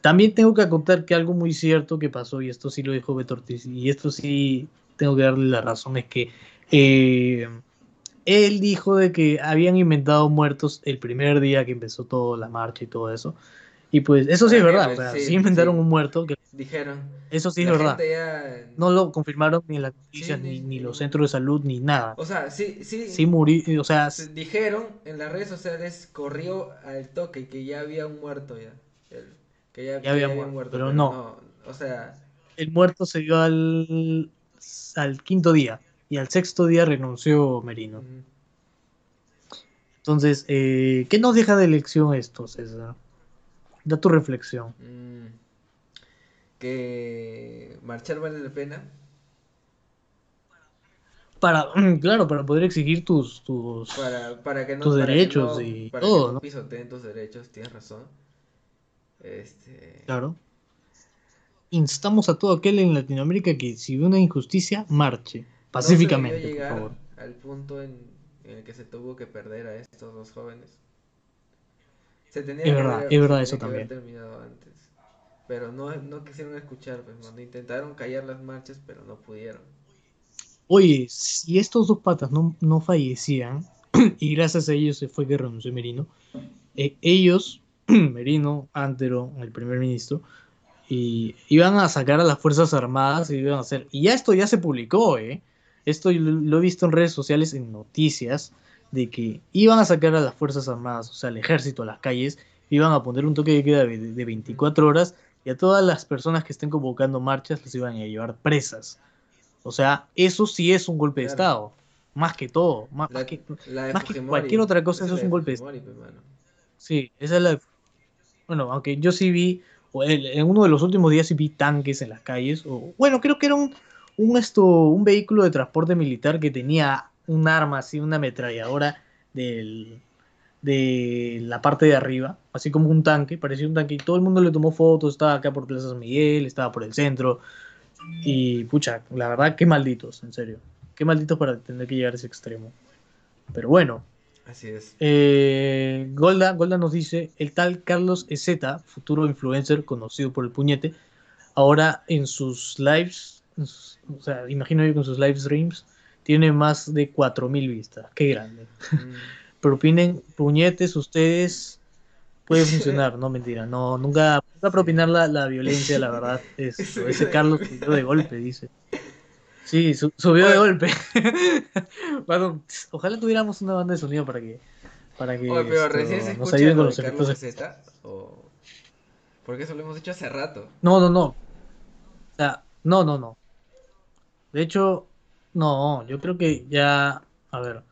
También tengo que contar que algo muy cierto que pasó, y esto sí lo dijo Beto Ortiz, y esto sí tengo que darle la razón, es que eh, él dijo de que habían inventado muertos el primer día que empezó toda la marcha y todo eso. Y pues eso sí es verdad, pues, o sea, sí, sí inventaron sí. un muerto, que Dijeron. eso sí es verdad. ya- No lo confirmaron ni en las noticias, Sí, ni, ni- los centros de salud, ni nada. O sea, sí, sí. Sí murió, o sea, se dijeron en las redes sociales, corrió al toque que ya había un muerto ya. El- que ya, que había muerto, pero no. O sea, el muerto se dio al, al quinto día y al sexto día renunció Merino. mm, Entonces, eh, ¿qué nos deja de elección esto, César? Da tu reflexión. mm, que marchar vale la pena. Para, claro, para poder exigir tus, tus... Para, para que no, Tus para que derechos no- y para todo, que no ¿no? pisoteen tus derechos, tienes razón. Este, Claro. Instamos a todo aquel en Latinoamérica que si ve una injusticia, marche. no Pacíficamente, por favor. al punto en, en el que se tuvo que perder a estos dos jóvenes. Se tenía Es que verdad, haber- es verdad eso también. terminado antes. Pero no, no quisieron escuchar, pues, mano. Intentaron callar las marchas, pero no pudieron. Oye, si estos dos patas no, no fallecían, y gracias a ellos se fue que renunció Merino, eh, ellos, Merino, Antero, el primer ministro, y iban a sacar a las Fuerzas Armadas y iban a hacer. Y ya esto ya se publicó, ¿eh? Esto lo, lo he visto en redes sociales, en noticias, de que iban a sacar a las Fuerzas Armadas, o sea, al ejército a las calles, iban a poner un toque de queda de, de 24 horas y a todas las personas que estén convocando marchas las iban a llevar presas. O sea, eso sí es un golpe de. Estado. Más que todo. Más, La, más que, de más cualquier otra cosa, eso es un de golpe de Fujimori, pues. Sí, esa es la. Bueno, aunque yo sí vi, en uno de los últimos días sí vi tanques en las calles. O, bueno, creo que era un, un, esto, un vehículo de transporte militar que tenía un arma así, una ametralladora del, de la parte de arriba, así como un tanque, parecía un tanque, y todo el mundo le tomó fotos, estaba acá por Plaza San Miguel, estaba por el centro, y pucha, la verdad, qué malditos, en serio, qué malditos para tener que llegar a ese extremo. Pero bueno, Así es. eh, Golda, Golda nos dice, el tal Carlos Ezeta, futuro influencer conocido por el puñete, ahora en sus lives, o sea, imagino yo con sus live streams, tiene más de 4.000 vistas. Qué grande. Mm, Propinen puñetes ustedes. Puede funcionar, no mentira. No, nunca, nunca propinar la, la violencia, la verdad. Esto, ese Carlos de golpe, dice. Sí, su- subió de golpe. Bueno, ojalá tuviéramos una banda de sonido para que, para que Oye, pero esto, recién se nos ayuden con los efectos. Z, o... Porque eso lo hemos hecho hace rato. No, no, no. O sea, no, no, no. De hecho, no, yo creo que ya. A ver.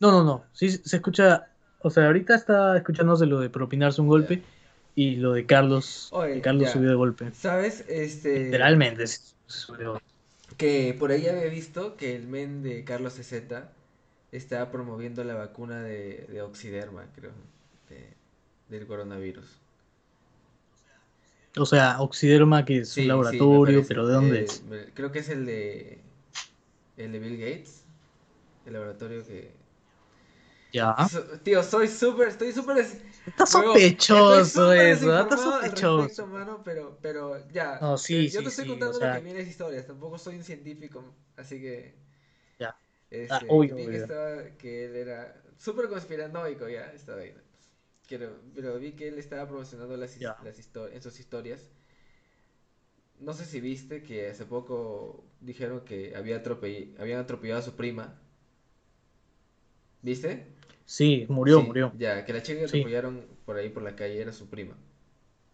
No, no, no. Sí se escucha. O sea, ahorita está escuchándose lo de propinarse un golpe y lo de Carlos. Oye, Carlos ya. subió de golpe. ¿Sabes? Este... Literalmente subió. Que por ahí había visto que el men de Carlos Z estaba promoviendo la vacuna de, de Oxiderma, creo, de- del coronavirus. O sea, Oxiderma, que es Sí, un laboratorio, pero ¿de dónde Eh, es? Creo que es el de el de Bill Gates, el laboratorio que Ya. So- tío, soy súper, estoy súper Está sospechoso eso, está sospechoso. respecto, mano, pero, pero ya. No, sí, eh, yo sí, te estoy sí, contando o sea- lo que las historias, tampoco soy un científico, así que. Ya. Este, Ah, obvio, vi que estaba, que él era súper conspiranoico ya, estaba ahí. Pero, pero vi que él estaba promocionando las, Ya. las en sus historias. No sé si viste que hace poco dijeron que había atrope- habían atropellado a su prima. ¿Viste? Sí, murió, Sí, murió. Ya, que la chica que Sí. atropellaron por ahí por la calle era su prima.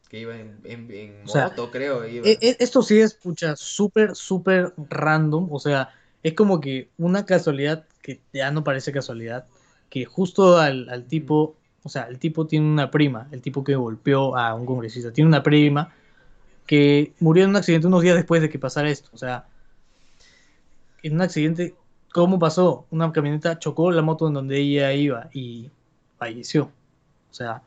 Que iba en, en, en O sea, moto, creo. Iba. E- e- Esto sí es, pucha, súper, súper random. O sea, es como que una casualidad que ya no parece casualidad. Que justo al, al tipo, o sea, el tipo tiene una prima, el tipo que golpeó a un congresista, tiene una prima que murió en un accidente unos días después de que pasara esto. O sea, en un accidente, ¿cómo pasó? Una camioneta chocó la moto en donde ella iba y falleció. O sea,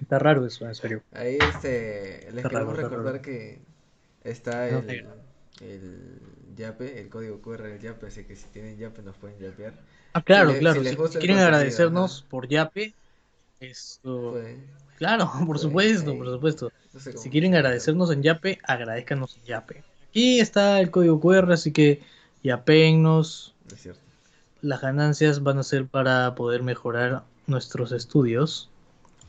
está raro eso, en serio. Ahí este, les Está queremos recordar que está No, el, el Yape, el código QR del Yape, así que si tienen Yape nos pueden yapear. Ah, claro, Si le- claro. si quieren agradecernos por Yape, esto, Pues, claro, por pues, supuesto, por supuesto. no sé cómo Si quieren agradecernos en Yape, agradezcanos en Yape. Aquí está el código QR, así que es cierto. Las ganancias van a ser para poder mejorar nuestros estudios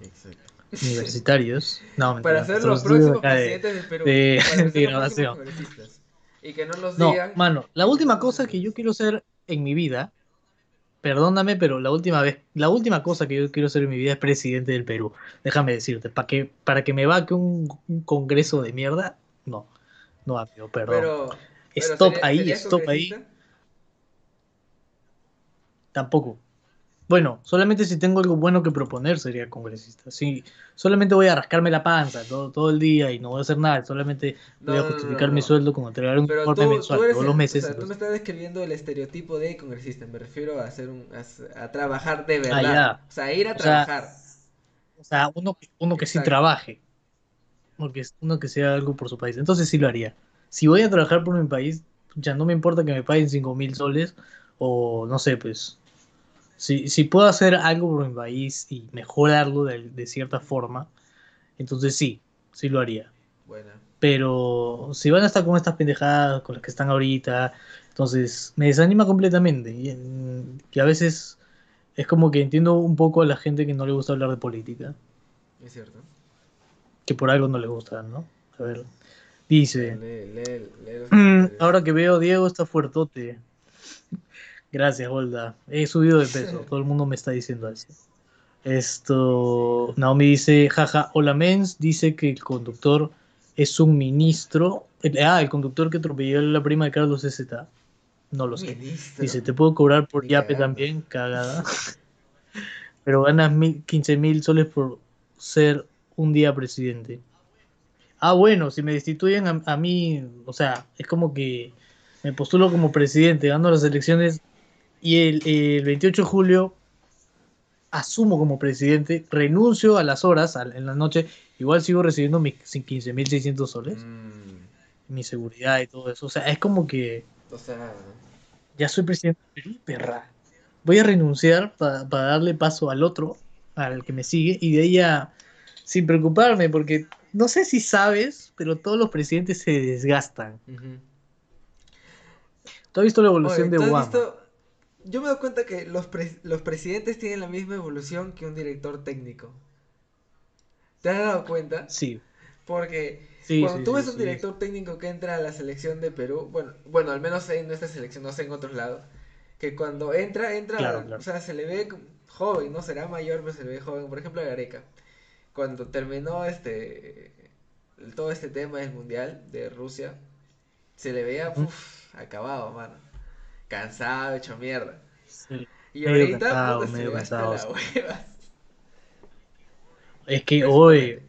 Exacto. universitarios. No, mentira, Para ser los próximos de- presidentes del Perú. de- para ser de los grabación. congresistas. Y que no nos No, digan. mano, la última cosa que yo quiero hacer en mi vida, perdóname, pero la última vez, la última cosa que yo quiero hacer en mi vida es presidente del Perú. Déjame decirte, para que, para que me vaque un, un congreso de mierda, no, amigo, perdón. Pero, Stop ahí, ¿serías stop ahí. Tampoco. Bueno, solamente si tengo algo bueno que proponer sería congresista. Si solamente voy a rascarme la panza todo, todo el día y no voy a hacer nada, solamente voy a no, justificar no, mi sueldo con entregar un Pero informe tú, mensual tú todos los meses. o sea, tú me entonces- estás describiendo el estereotipo de congresista. Me refiero a hacer un, a, a trabajar de Ah, verdad. O sea, ir a O sea, trabajar. O sea, uno, que- uno que sí trabaje. Uno que, uno que sea algo por su país. Entonces sí lo haría. Si voy a trabajar por mi país, ya no me importa que me paguen 5 mil soles o no sé, pues. Si, si puedo hacer algo por mi país y mejorarlo de, de cierta forma, entonces sí, sí lo haría. Buena. Pero si van a estar con estas pendejadas, con las que están ahorita, entonces me desanima completamente. Y, mm, y a veces es como que entiendo un poco a la gente que no le gusta hablar de política Es cierto. Que por algo no le gustan, ¿no? A ver, dice, Lee, lee- lee los "Mm, ahora que veo Diego está fuertote. Gracias, Golda. He subido de peso, todo el mundo me está diciendo eso. Esto, Naomi dice, jaja, hola mens, dice que el conductor es un ministro. Ah, el conductor que atropelló a la prima de Carlos Z. No lo sé. Ministro. Dice, te puedo cobrar por Ni Yape también, cagada. Pero ganas mil, 15 mil soles por ser un día presidente. Ah, bueno, si me destituyen a, a mí, o sea, es como que me postulo como presidente, gano las elecciones y el, el 28 de julio asumo como presidente, renuncio a las horas en la noche, igual sigo recibiendo mis 15.600 soles, Mm, mi seguridad y todo eso. O sea, es como que o sea, ya soy presidente Perú, perra. Voy a renunciar pa- para darle paso al otro, al que me sigue, y de ahí sin preocuparme, porque no sé si sabes, pero todos los presidentes se desgastan. ¿Tú has visto la evolución Oye, de ¿tú has Obama? visto? Yo me doy cuenta que los, pres- los presidentes tienen la misma evolución que un director técnico. ¿Te has dado cuenta? Sí, Porque sí, cuando sí, tú sí, ves un director técnico que entra a la selección de Perú, bueno, bueno, al menos en nuestra selección, no sé en otros lados, que cuando entra, entra, Claro, claro. o sea, se le ve joven, no será mayor, pero se le ve joven. Por ejemplo, a Gareca, cuando terminó este, todo este tema del mundial de Rusia, se le veía, uf, acabado, mano, cansado, hecho mierda. Sí. Y Medio ahorita, cansado, puta, se medio cansado, la hueva. Es que hoy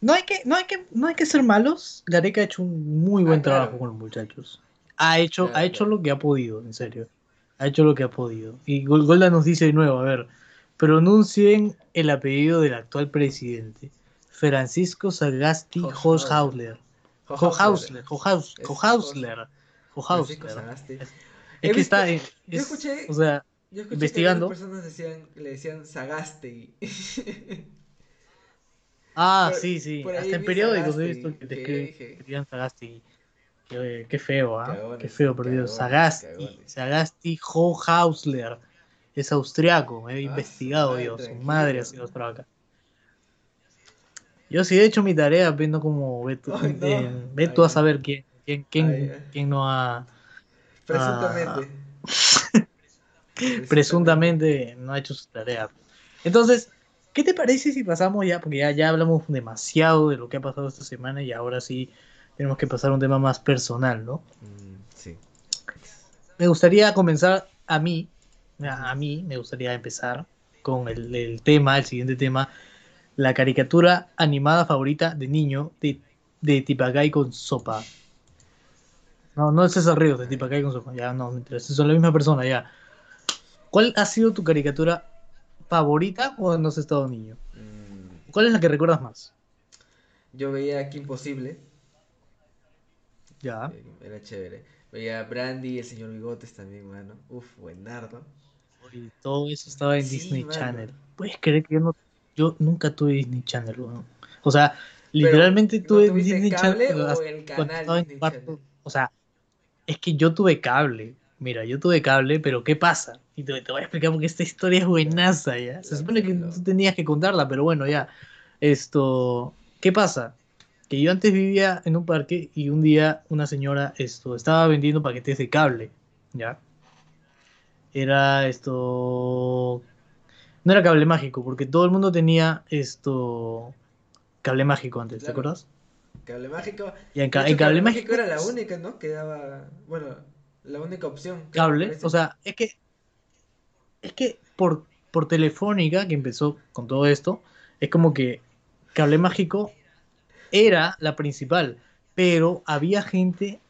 no hay que, no hay que, no hay que ser malos. Gareca ha hecho un muy buen Ah, claro. trabajo con los muchachos. Ha hecho, Claro, ha hecho claro. lo que ha podido, en serio. Ha hecho lo que ha podido. Y Gol- Golda nos dice de nuevo, a ver, pronuncien el apellido del actual presidente. Francisco Sagasti Hochhausler. Hochhausler. Hochhausler. Hochhaus- Es Hochhausler. Que está, yo es- escuché- o sea, Yo escuché investigando. que algunas personas decían, le decían Sagasti. Ah, Por- sí, sí. Hasta en periódicos he visto que te escribían Sagasti. Qué, qué feo, ¿ah? Cagones, Qué feo, cagones, Sagasti. Sagasti Hochhausler. Es austriaco. Me he Ah, investigado yo. Su madre ha sido austriaca. Yo sí he hecho mi tarea, viendo como ve tú, Ay, no. eh, ve tú Ay, a saber quién, quién, quién, Ay, quién no ha Presuntamente. presuntamente no ha hecho su tarea. Entonces, ¿qué te parece si pasamos ya? Porque ya, ya hablamos demasiado de lo que ha pasado esta semana y ahora sí tenemos que pasar a un tema más personal, ¿no? Mm, sí. Me gustaría comenzar a mí, a mí me gustaría empezar con el, el tema, el siguiente tema, la caricatura animada favorita de niño de, de Tipacay con sopa. No, no es César Ríos de Tipacay con sopa, ya no, mentira, son la misma persona, ya. ¿Cuál ha sido tu caricatura favorita cuando has estado niño? Mm, ¿Cuál es la que recuerdas más? yo veía aquí Imposible. Ya. eh, Era chévere. Veía Brandy el señor Bigotes también, mano. Uf, buenardo. Y todo eso estaba en Sí, Disney mano. Channel. ¿Puedes creer que yo no, yo nunca tuve Disney Channel, weón? O sea, literalmente ¿no tuve Disney cable Channel o el canal Disney cuarto. Channel? O sea, es que yo tuve cable. Mira, yo tuve cable, pero ¿qué pasa? Y te, te voy a explicar porque esta historia es buenaza, ¿ya? Se supone que tú tenías que contarla, pero bueno, ya. Esto, ¿qué pasa? Que yo antes vivía en un parque y un día una señora esto, estaba vendiendo paquetes de cable, ¿ya? Era esto... No era cable mágico, porque todo el mundo tenía esto... Cable mágico antes, ¿te acuerdas? Cable mágico. Y en, De ca- hecho, en cable mágico... era la única, ¿no? Que daba. Bueno, la única opción. cable, o sea, es que es que por, por Telefónica que empezó con todo esto, es como que Cable Mágico era la principal, pero había gente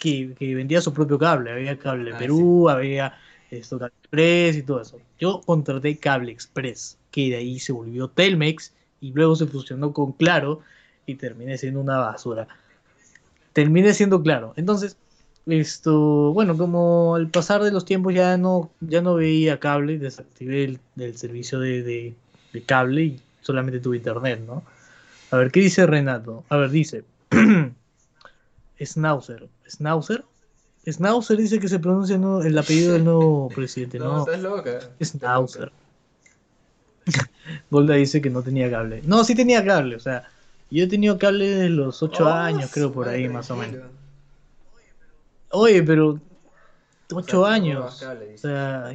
que, que vendía su propio cable, había Cable Ah, Perú, había esto, Cable Express y todo eso. Yo contraté Cable Express, que de ahí se volvió Telmex y luego se fusionó con Claro y terminé siendo una basura. Terminé siendo Claro. Entonces, esto, bueno, como al pasar de los tiempos ya no, ya no veía cable, desactivé el, servicio de, de- de cable y solamente tuve internet, ¿no? A ver, ¿qué dice Renato? A ver, dice Schnauzer. ¿Schnauzer? Schnauzer dice que se pronuncia ¿no? el apellido del nuevo presidente, No, ¿no? estás loca. Schnauzer. Golda dice que no tenía cable. No, sí tenía cable, o sea, yo he tenido cable desde los 8 Oh, años, creo, por ahí, más o menos. Oye, pero O sea, 8 tú no años. cable, O sea,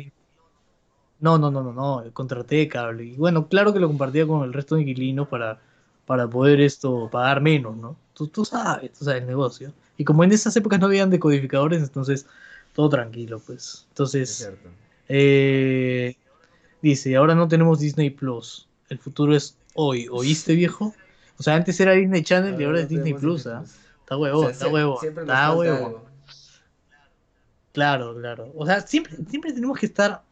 no, no, no, no, no, contraté cable. Y bueno, claro que lo compartía con el resto de inquilinos para, para poder esto pagar menos, ¿no? Tú, tú sabes, tú sabes el negocio. Y como en esas épocas no habían decodificadores, entonces todo tranquilo, pues. Es Entonces, eh, dice, ahora no tenemos Disney Plus. El futuro es hoy. ¿Oíste, viejo? O sea, antes era Disney Channel y ahora no es Disney Plus, ¿ah? Está O huevón, sea, está nos Está algo. Claro, claro. O sea, siempre, siempre tenemos que estar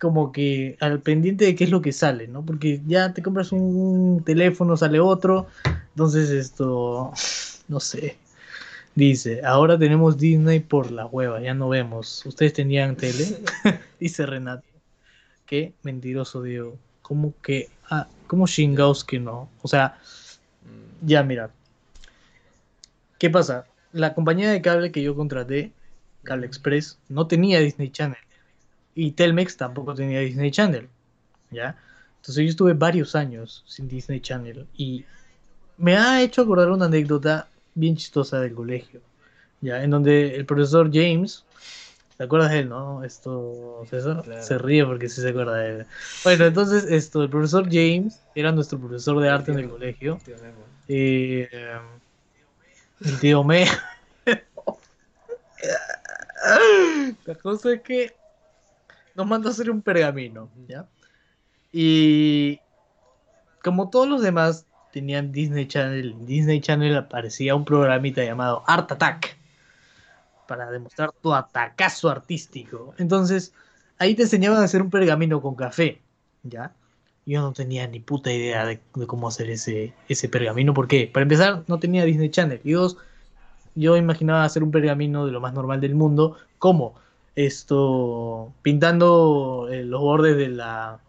como que al pendiente de qué es lo que sale, ¿no? Porque ya te compras un teléfono, sale otro, entonces esto, no sé. Dice, ahora tenemos Disney por la hueva, ya no vemos. ¿Ustedes tenían tele? Dice Renato. Qué mentiroso, Diego. ¿Cómo que? Ah, ¿cómo chingados que no? O sea, ya mira. ¿Qué pasa? La compañía de cable que yo contraté, Cable Express, no tenía Disney Channel. Y Telmex tampoco tenía Disney Channel. ¿Ya? Entonces yo estuve varios años sin Disney Channel. Y me ha hecho acordar una anécdota bien chistosa del colegio, ya, en donde el profesor James, ¿te acuerdas de él, no? Esto, César, se ríe porque sí se acuerda de él. Bueno, entonces, esto, el profesor James era nuestro profesor de arte en el colegio. Eh, el tío Me. La cosa es que nos mandó a hacer un pergamino, ¿ya? Y como todos los demás tenían Disney Channel. En Disney Channel aparecía un programita llamado Art Attack para demostrar tu atacazo artístico. Entonces, ahí te enseñaban a hacer un pergamino con café, ¿ya? Yo no tenía ni puta idea de, cómo hacer ese, ese pergamino. ¿Por qué? Para empezar, no tenía Disney Channel. Y yo imaginaba hacer un pergamino de lo más normal del mundo. ¿Cómo? Esto, pintando eh, los bordes de la,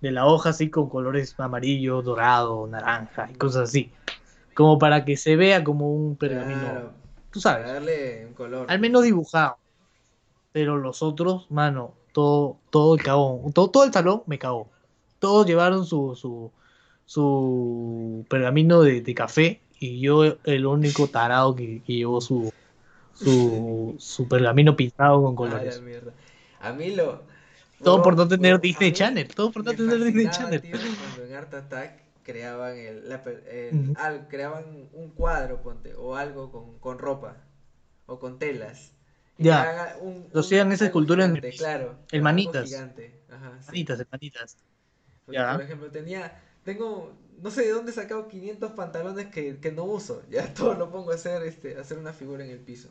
de la hoja así con colores amarillo, dorado, naranja y cosas así. Como para que se vea como un pergamino. Tú sabes. darle un color. Al menos dibujado. Pero los otros, mano, todo, todo el cagón. Todo, todo el salón me cagó. Todos llevaron su, su, su pergamino de, café y yo el único tarado que, llevó su, su, su pergamino pintado con colores. A mí lo, todo por no tener Disney Channel. Todo por no tener Disney Channel. cuando en Art Attack creaban el, creaban un cuadro ponte o algo con, con ropa o con telas. Ya. lo hacían esa escultura en claro el manitas. Ajá, manitas el manitas. Ya. por ejemplo tenía tengo no sé de dónde he sacado 500 pantalones que, que no uso ya todo lo pongo a hacer este hacer una figura en el piso.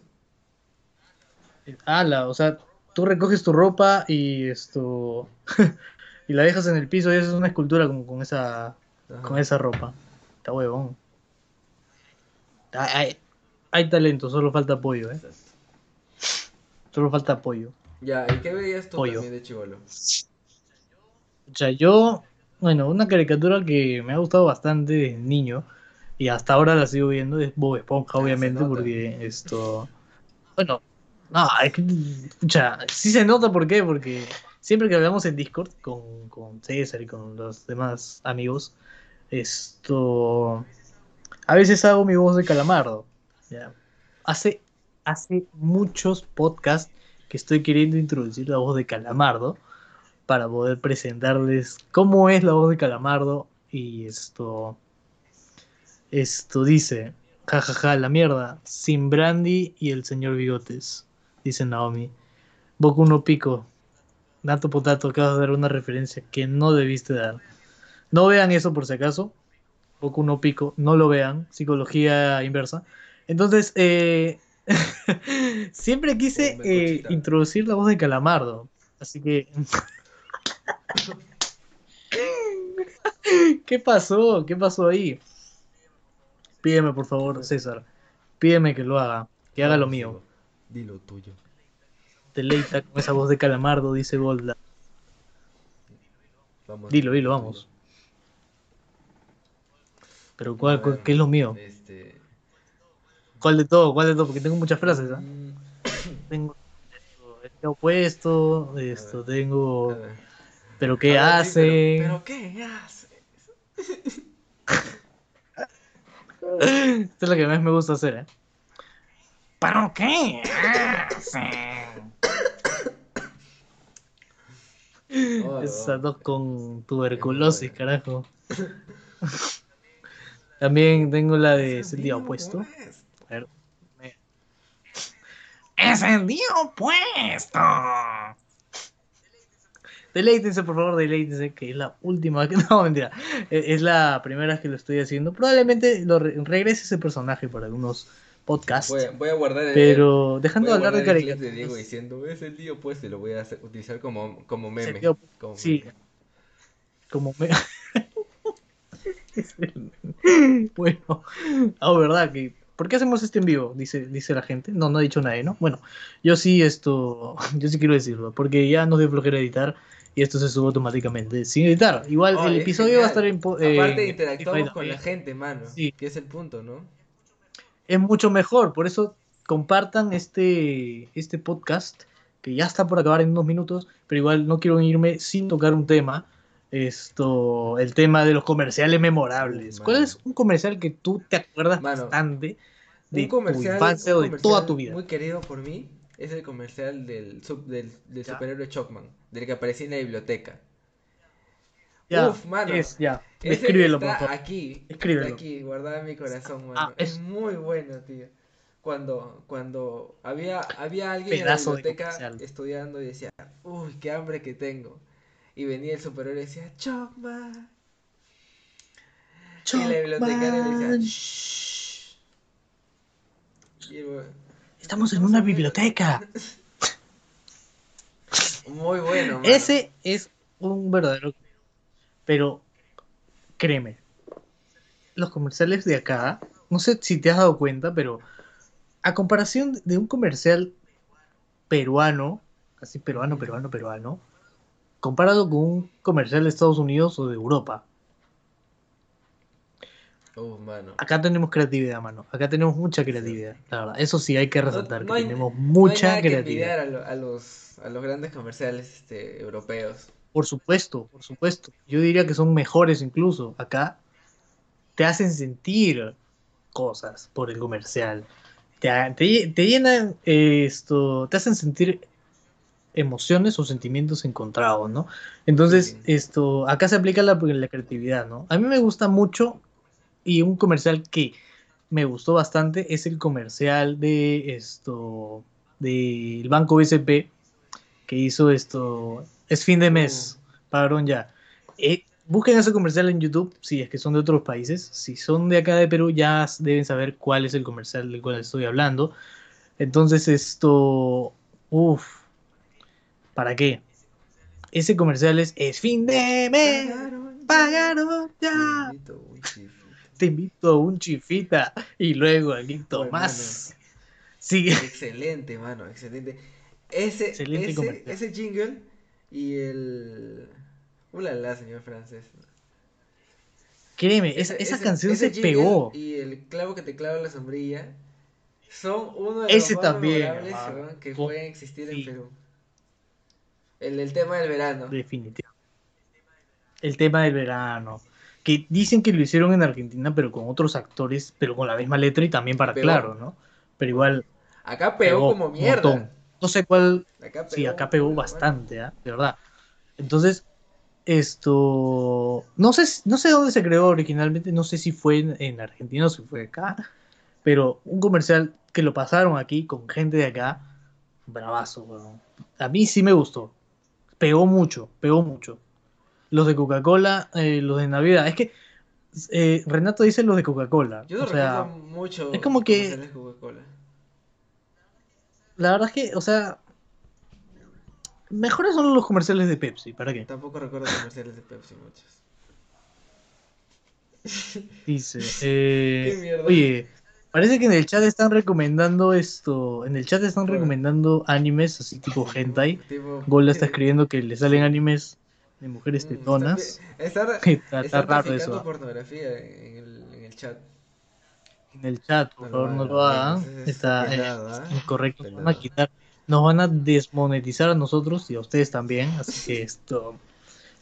Ala o sea tú recoges tu ropa y esto y la dejas en el piso y es una escultura como con esa con esa ropa. Está huevón. Hay, hay, talento, solo falta apoyo, ¿eh? Solo falta apoyo. Ya, ¿y qué veías tú también de chivolo? O sea, yo, bueno, una caricatura que me ha gustado bastante de niño y hasta ahora la sigo viendo es Bob Esponja, ah, obviamente, porque esto, bueno, no, es que, escucha, sí se nota por qué, porque siempre que hablamos en Discord con, con César y con los demás amigos, esto, a veces hago mi voz de calamardo. ¿ya? Hace, hace muchos podcasts que estoy queriendo introducir la voz de calamardo para poder presentarles cómo es la voz de calamardo y esto, esto dice, jajaja, la mierda, sin Brandy y el señor Bigotes dice Naomi. Boku no Pico. Dato potato, acabas de dar una referencia que no debiste dar. No vean eso por si acaso. Boku no Pico, no lo vean. Psicología inversa. Entonces, eh, siempre quise eh, introducir la voz de Calamardo. Así que. ¿Qué pasó? ¿Qué pasó ahí? Pídeme, por favor, César. Pídeme que lo haga. Que haga lo mío. Dilo tuyo. Deleita con esa voz de calamardo, dice Golda. dilo, dilo, vamos. Pero ¿cuál, ¿qué es lo mío? Este... ¿Cuál de todo? ¿Cuál de todo? Porque tengo muchas frases. ¿ah? Mm. tengo este opuesto, esto, tengo... ¿Pero qué hace? ¿Pero, qué hace? Esto es lo que más me gusta hacer, ¿eh? ¿Pero qué? Oh, Esas dos con tuberculosis, carajo. También tengo la de día opuesto. A ver. ¡Es el día opuesto! Deleítense, por favor, deleítense, que es la última que no, mentira. E-, es la primera vez que lo estoy haciendo. Probablemente lo regrese ese personaje para algunos podcast. Voy, a- voy a guardar el, pero dejando de hablar de clip de Diego caricaturas. diciendo, es el tío pues, y lo voy a hacer- utilizar como, como meme. Como sí. meme. Como me... bueno, ah, verdad que... ¿Por qué hacemos este en vivo? Dice, dice la gente. No, no ha dicho nadie, ¿no? Bueno, yo sí esto, yo sí quiero decirlo, porque ya nos dio flojera editar y esto se sube automáticamente sin editar. Igual Oh, el episodio va a estar en... po- Aparte interactuamos con la gente, mano. Sí. Que es el punto, ¿no? Es mucho mejor. Por eso compartan este, este podcast, que ya está por acabar en unos minutos, pero igual no quiero irme sin tocar un tema. Esto, el tema de los comerciales memorables. ¿Cuál es un comercial que tú te acuerdas Mano, bastante de tu infancia o de toda tu vida? Muy querido por mí es el comercial del, sub- del, superhéroe Chocman, del que aparecía en la biblioteca. Ya, Uf, mano. es, ya. Ese Escríbelo, por favor. aquí, Escríbelo. está aquí, guardado en mi corazón, mano. Ah, es... es- muy bueno, tío. Cuando, cuando había, había alguien Pedazo en la biblioteca estudiando y decía, uy, qué hambre que tengo. Y venía el superhéroe y decía, Chocman. Y la bibliotecaria le decía. "Shh". Y el güey, Estamos en una biblioteca. Muy bueno, mano. Ese es un verdadero. Pero créeme, los comerciales de acá, no sé si te has dado cuenta, pero a comparación de un comercial peruano, así peruano, peruano, peruano, comparado con un comercial de Estados Unidos o de Europa, mano. acá tenemos creatividad, mano. Acá tenemos mucha creatividad, la verdad. Eso sí hay que resaltar, no que hay- tenemos no hay mucha nada que creatividad. envidiar a, lo- a los, a los grandes comerciales este, europeos. Por supuesto, por supuesto. Yo diría que son mejores incluso. Acá te hacen sentir cosas por el comercial. Te, te, te llenan esto, te hacen sentir emociones o sentimientos encontrados, ¿no? Entonces, sí. esto, acá se aplica la, la creatividad, ¿no? A mí me gusta mucho y un comercial que me gustó bastante es el comercial de esto, del Banco BCP que hizo esto, es fin de mes, pagaron ya. Eh, busquen ese comercial en YouTube si es que son de otros países. Si son de acá de Perú, ya deben saber cuál es el comercial del cual estoy hablando. Entonces, esto. Uff. ¿Para qué? Ese comercial es, es fin de mes. Pagaron, ya. Te invito a un chifita y luego al Bueno, más. Sigue. Excelente, mano, excelente. Ese, Excelente ese, ese jingle y el... Ulala, señor francés. Créeme, esa, esa ese- canción ese se pegó. Y el clavo que te clava la sombrilla son uno de Ese los más también, memorables que Con- pueden existir sí. en Perú. El, el tema del verano. Definitivamente. El tema del verano. Que dicen que lo hicieron en Argentina, pero con otros actores, pero con la misma letra y también para Pegó. claro, ¿no? Pero igual. Acá pegó, como un mierda. No sé cuál. Acá Sí, acá pegó bastante, ¿ah? De verdad. Entonces, esto. No sé, no sé dónde se creó originalmente, no sé si fue en, en Argentina o si fue acá, pero un comercial que lo pasaron aquí con gente de acá, bravazo, weón. A mí sí me gustó. Pegó mucho, pegó mucho. Los de Coca-Cola, eh, los de Navidad. Es que eh, Renato dice los de Coca-Cola. Yo O sea, mucho. es como que- Coca-Cola. La verdad es que, o sea, mejores son los comerciales de Pepsi. ¿Para qué? Tampoco recuerdo comerciales de Pepsi muchos. Dice, eh, Qué mierda. oye, parece que en el chat están recomendando esto, en el chat están Bueno. recomendando animes así tipo hentai. Tipo, Gola está escribiendo que le salen animes de mujeres mm, tetonas. Está, está, Está, está raro eso. pornografía en el, en el chat. En el chat, por favor, no lo hagan. Está eh, ¿ah? incorrecto. Nos van a quitar, nos van a desmonetizar a nosotros y a ustedes también. Así que esto,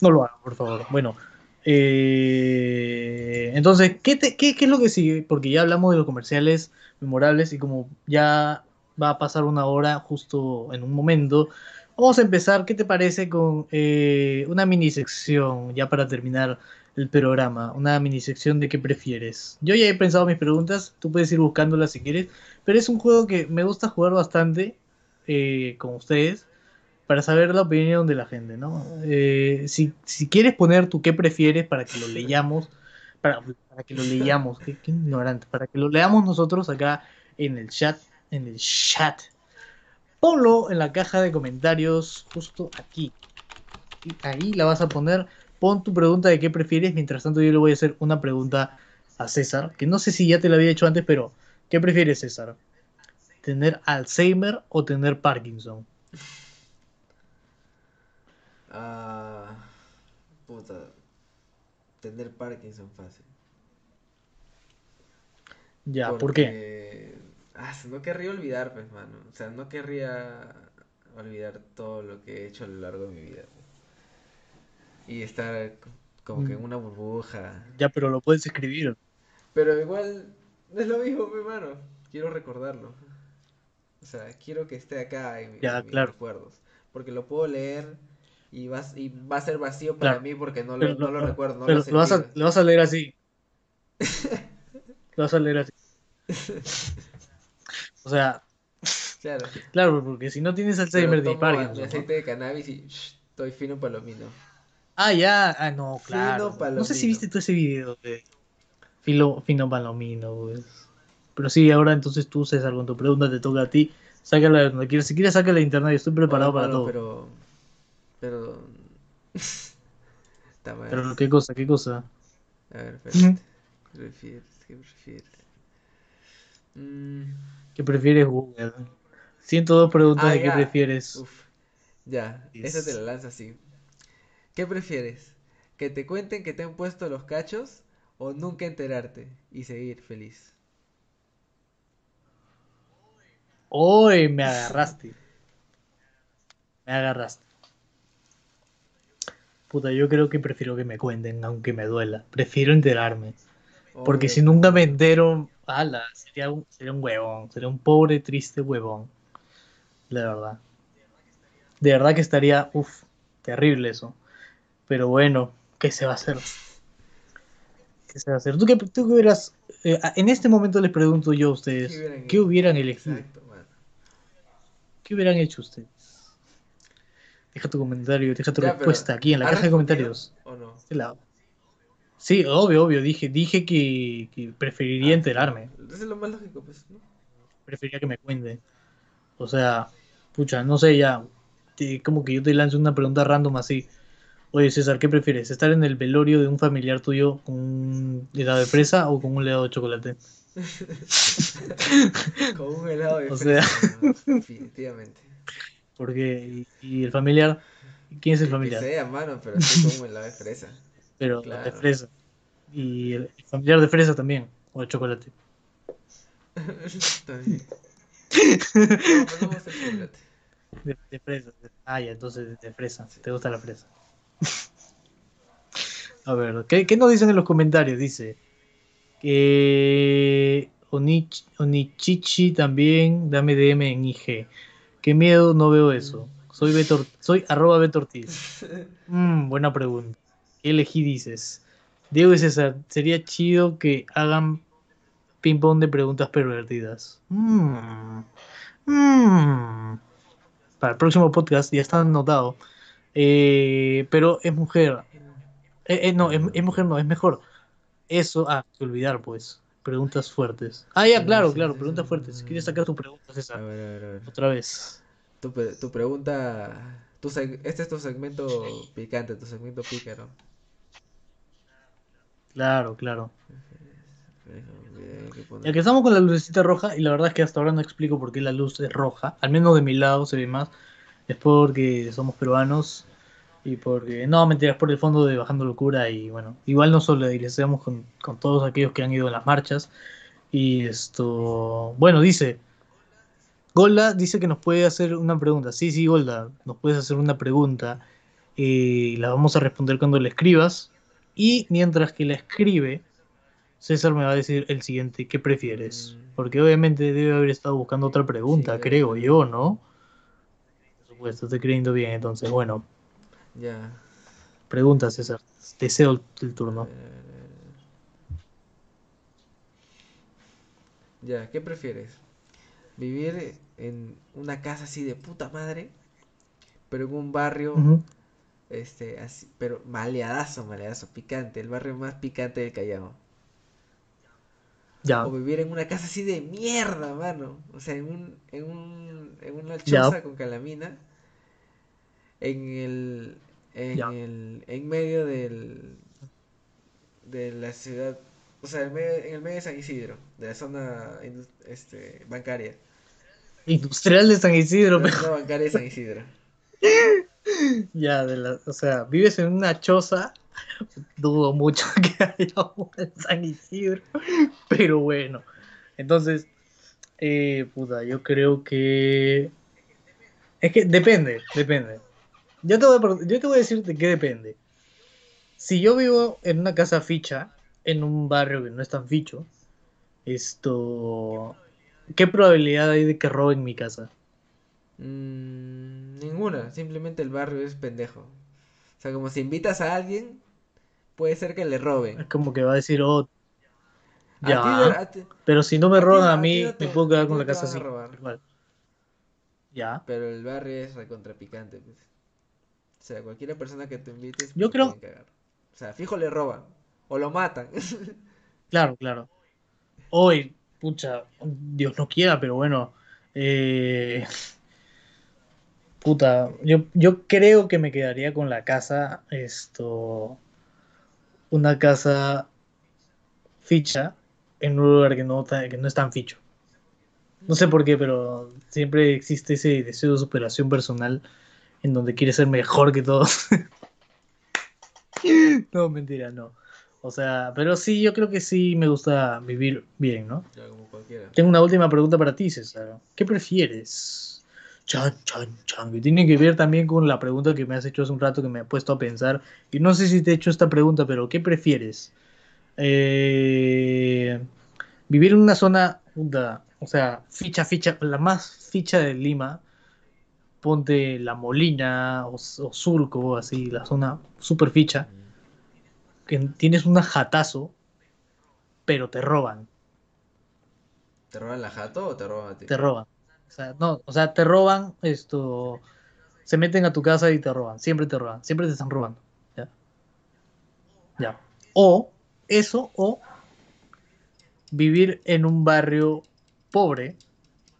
no lo hagan, por favor. Bueno, eh, entonces, ¿qué, te- qué, qué es lo que sigue? Porque ya hablamos de los comerciales memorables y como ya va a pasar una hora justo en un momento, vamos a empezar, ¿qué te parece con eh, una mini sección ya para terminar el programa? Una mini sección de qué prefieres. Yo ya he pensado mis preguntas, tú puedes ir buscándolas si quieres, pero es un juego que me gusta jugar bastante eh, con ustedes para saber la opinión de la gente, ¿no? Eh, si, si quieres poner tu qué prefieres para que lo leyamos, para, para que lo leyamos, qué, qué ignorante, para que lo leamos nosotros acá en el chat, en el chat. Ponlo en la caja de comentarios justo aquí. Ahí la vas a poner. Pon tu pregunta de qué prefieres. Mientras tanto, yo le voy a hacer una pregunta a César, que no sé si ya te la había hecho antes, pero ¿qué prefieres, César? ¿Tener Alzheimer o tener Parkinson? Ah, puta. Tener Parkinson fácil. Ya, ¿por qué? Ah, no querría olvidar, pues, mano. O sea, no querría olvidar todo lo que he hecho a lo largo de mi vida. Y estar co- como que en Mm, una burbuja. Ya, pero lo puedes escribir. Pero igual es lo mismo, mi mano. Quiero recordarlo. O sea, quiero que esté acá en, Ya, en mis recuerdos. Porque lo puedo leer y va, y va a ser vacío para Claro. mí porque no Pero lo, no lo recuerdo, no pero lo vas a, lo vas a leer así. Lo vas a leer así. O sea, Claro. claro, porque si no tienes Alzheimer mi Parkinson, ¿no? aceite de cannabis y shh, estoy fino palomino. Ah, ya, ah, no, claro. Fino No sé si viste tú ese video de Filo, Fino Palomino, pues. Pero sí, ahora entonces tú, César, con tu pregunta te toca a ti. Sácala de donde quieras. Si quieres, sácala de internet. Yo estoy preparado Bueno, para todo. Pero. Pero. Pero, ¿qué cosa? ¿Qué cosa? A ver, espérate. ¿Qué prefieres? ¿Qué prefieres? Mm, ¿Qué prefieres, Google? 102 preguntas Ah, de qué ya. prefieres. Uf. Ya, esa te la lanzo así. ¿Qué prefieres? ¿Que te cuenten que te han puesto los cachos o nunca enterarte y seguir feliz? Hoy me agarraste. Me agarraste. Puta, yo creo que prefiero que me cuenten, aunque me duela. Prefiero enterarme. Porque si nunca me entero, ala, sería un, sería un huevón. Sería un pobre, triste huevón. La verdad. De verdad que estaría, uff, terrible eso. Pero bueno, ¿qué se va a hacer? ¿Qué se va a hacer? ¿Tú qué, tú qué hubieras... eh, en este momento les pregunto yo a ustedes, ¿Qué hubieran ¿qué hecho? hubieran elegido? Exacto. ¿Qué hubieran hecho ustedes? Deja tu comentario, deja tu Ya, respuesta aquí en la ¿has caja de comentarios. ¿O no? Este lado. Sí, obvio, obvio, dije, dije que, que preferiría Ah, enterarme. Eso es lo más lógico, pues, ¿no? Preferiría que me cuenten. O sea, pucha, no sé, ya. te- como que yo te lanzo una pregunta random así. Oye, César, ¿qué prefieres? ¿Estar en el velorio de un familiar tuyo con un helado de fresa o con un helado de chocolate? Con un helado de O fresa, sea- definitivamente. Porque, y, y el familiar, ¿quién es el Que familiar? sea, mano, pero sí con un helado de fresa. Pero Claro. de fresa. Y el familiar de fresa también, o de chocolate. No, pues chocolate. De, de fresa. Ah, ya, entonces de fresa. ¿Te gusta la fresa? A ver, ¿qué, qué nos dicen en los comentarios? Dice que Onich- Onichichi también, dame DM en IG. Qué miedo, no veo eso. Soy Beto, Or- soy arroba Beto Ortiz. Mm, buena pregunta. ¿Qué elegí dices? Diego y César, sería chido que hagan ping pong de preguntas pervertidas. Mm, mm. Para el próximo podcast ya está anotado. Eh, pero es mujer. Eh, eh, no, es, es mujer, no, es mejor. Eso, ah, que olvidar, pues. Preguntas fuertes. Ah, ya, claro, claro, preguntas fuertes. Quieres sacar tu pregunta, A César, ver, a ver, a ver. otra vez. Tu, tu pregunta. Tu seg- este es tu segmento picante, tu segmento pícaro. Claro, claro. Ya que estamos con la lucecita roja, y la verdad es que hasta ahora no explico por qué la luz es roja, al menos de mi lado se ve más, es porque somos peruanos y porque, no, mentiras, por el fondo de Bajando Locura y bueno, igual nos solidarizamos con, con todos aquellos que han ido en las marchas y esto, bueno, dice, Golda dice que nos puede hacer una pregunta, sí, sí, Golda, nos puedes hacer una pregunta, y la vamos a responder cuando la escribas y mientras que la escribe, César me va a decir el siguiente, ¿qué prefieres? Mm. Porque obviamente debe haber estado buscando otra pregunta, Sí, creo yo, ¿no? Por supuesto, estoy creyendo bien, entonces, bueno, Ya. pregunta César, deseo el, el turno. ver. Ya, ¿qué prefieres? ¿Vivir en una casa así de puta madre? Pero en un barrio, este, así, pero maleadazo, maleadazo, picante, el barrio más picante del Callao. Ya. O vivir en una casa así de mierda, mano. O sea, en un, en un, en una Ya. choza con calamina. En el, en el, en medio del, de la ciudad, o sea, en, medio- en el medio de San Isidro, de la zona este, bancaria. Industrial de San Isidro, De la zona bancaria de San Isidro. ya, de la, o sea, vives en una choza, dudo mucho que haya una en San Isidro, pero bueno. Entonces, eh, puta, yo creo que... Es que depende, depende. Yo te voy a, yo te voy a decir de qué depende. Si yo vivo en una casa ficha, en un barrio que no es tan ficho, esto... ¿Qué probabilidad hay de que roben mi casa? Mm, ninguna, simplemente el barrio es pendejo. O sea, como si invitas a alguien, puede ser que le roben. Es como que va a decir, oh, A ya. ti de- a ti- Pero si no me A roban a mí, no te- me puedo quedar con la casa así. robar. Ya. Pero el barrio es recontrapicante, pues. O sea, cualquier persona que te invites, Yo creo- cagar. O sea, fijo le roban. O lo matan. Claro, claro. Hoy, pucha, Dios no quiera, pero bueno. eh, puta, yo, yo creo que me quedaría con la casa, esto, una casa ficha en un lugar que no, que no es tan ficho. No sé por qué, pero siempre existe ese deseo de superación personal en donde quieres ser mejor que todos. no, mentira, no. O sea, pero sí, yo creo que sí me gusta vivir bien, ¿no? Ya, como cualquiera. Tengo una última pregunta para ti, César. ¿Qué prefieres? Chan, chan, chan. Que tiene que ver también con la pregunta que me has hecho hace un rato que me he puesto a pensar. Y no sé si te he hecho esta pregunta, pero ¿qué prefieres? Eh, vivir en una zona, o sea, ficha, ficha, la más ficha de Lima. Ponte La Molina o, o Surco, así, la zona super ficha. Que tienes un jatazo, pero te roban. ¿Te roban la jato o te roban a ti? te roban. O sea, no, o sea, te roban esto. Se meten a tu casa y te roban. Siempre te roban. Siempre te están robando. Ya. Ya. O eso, o vivir en un barrio pobre.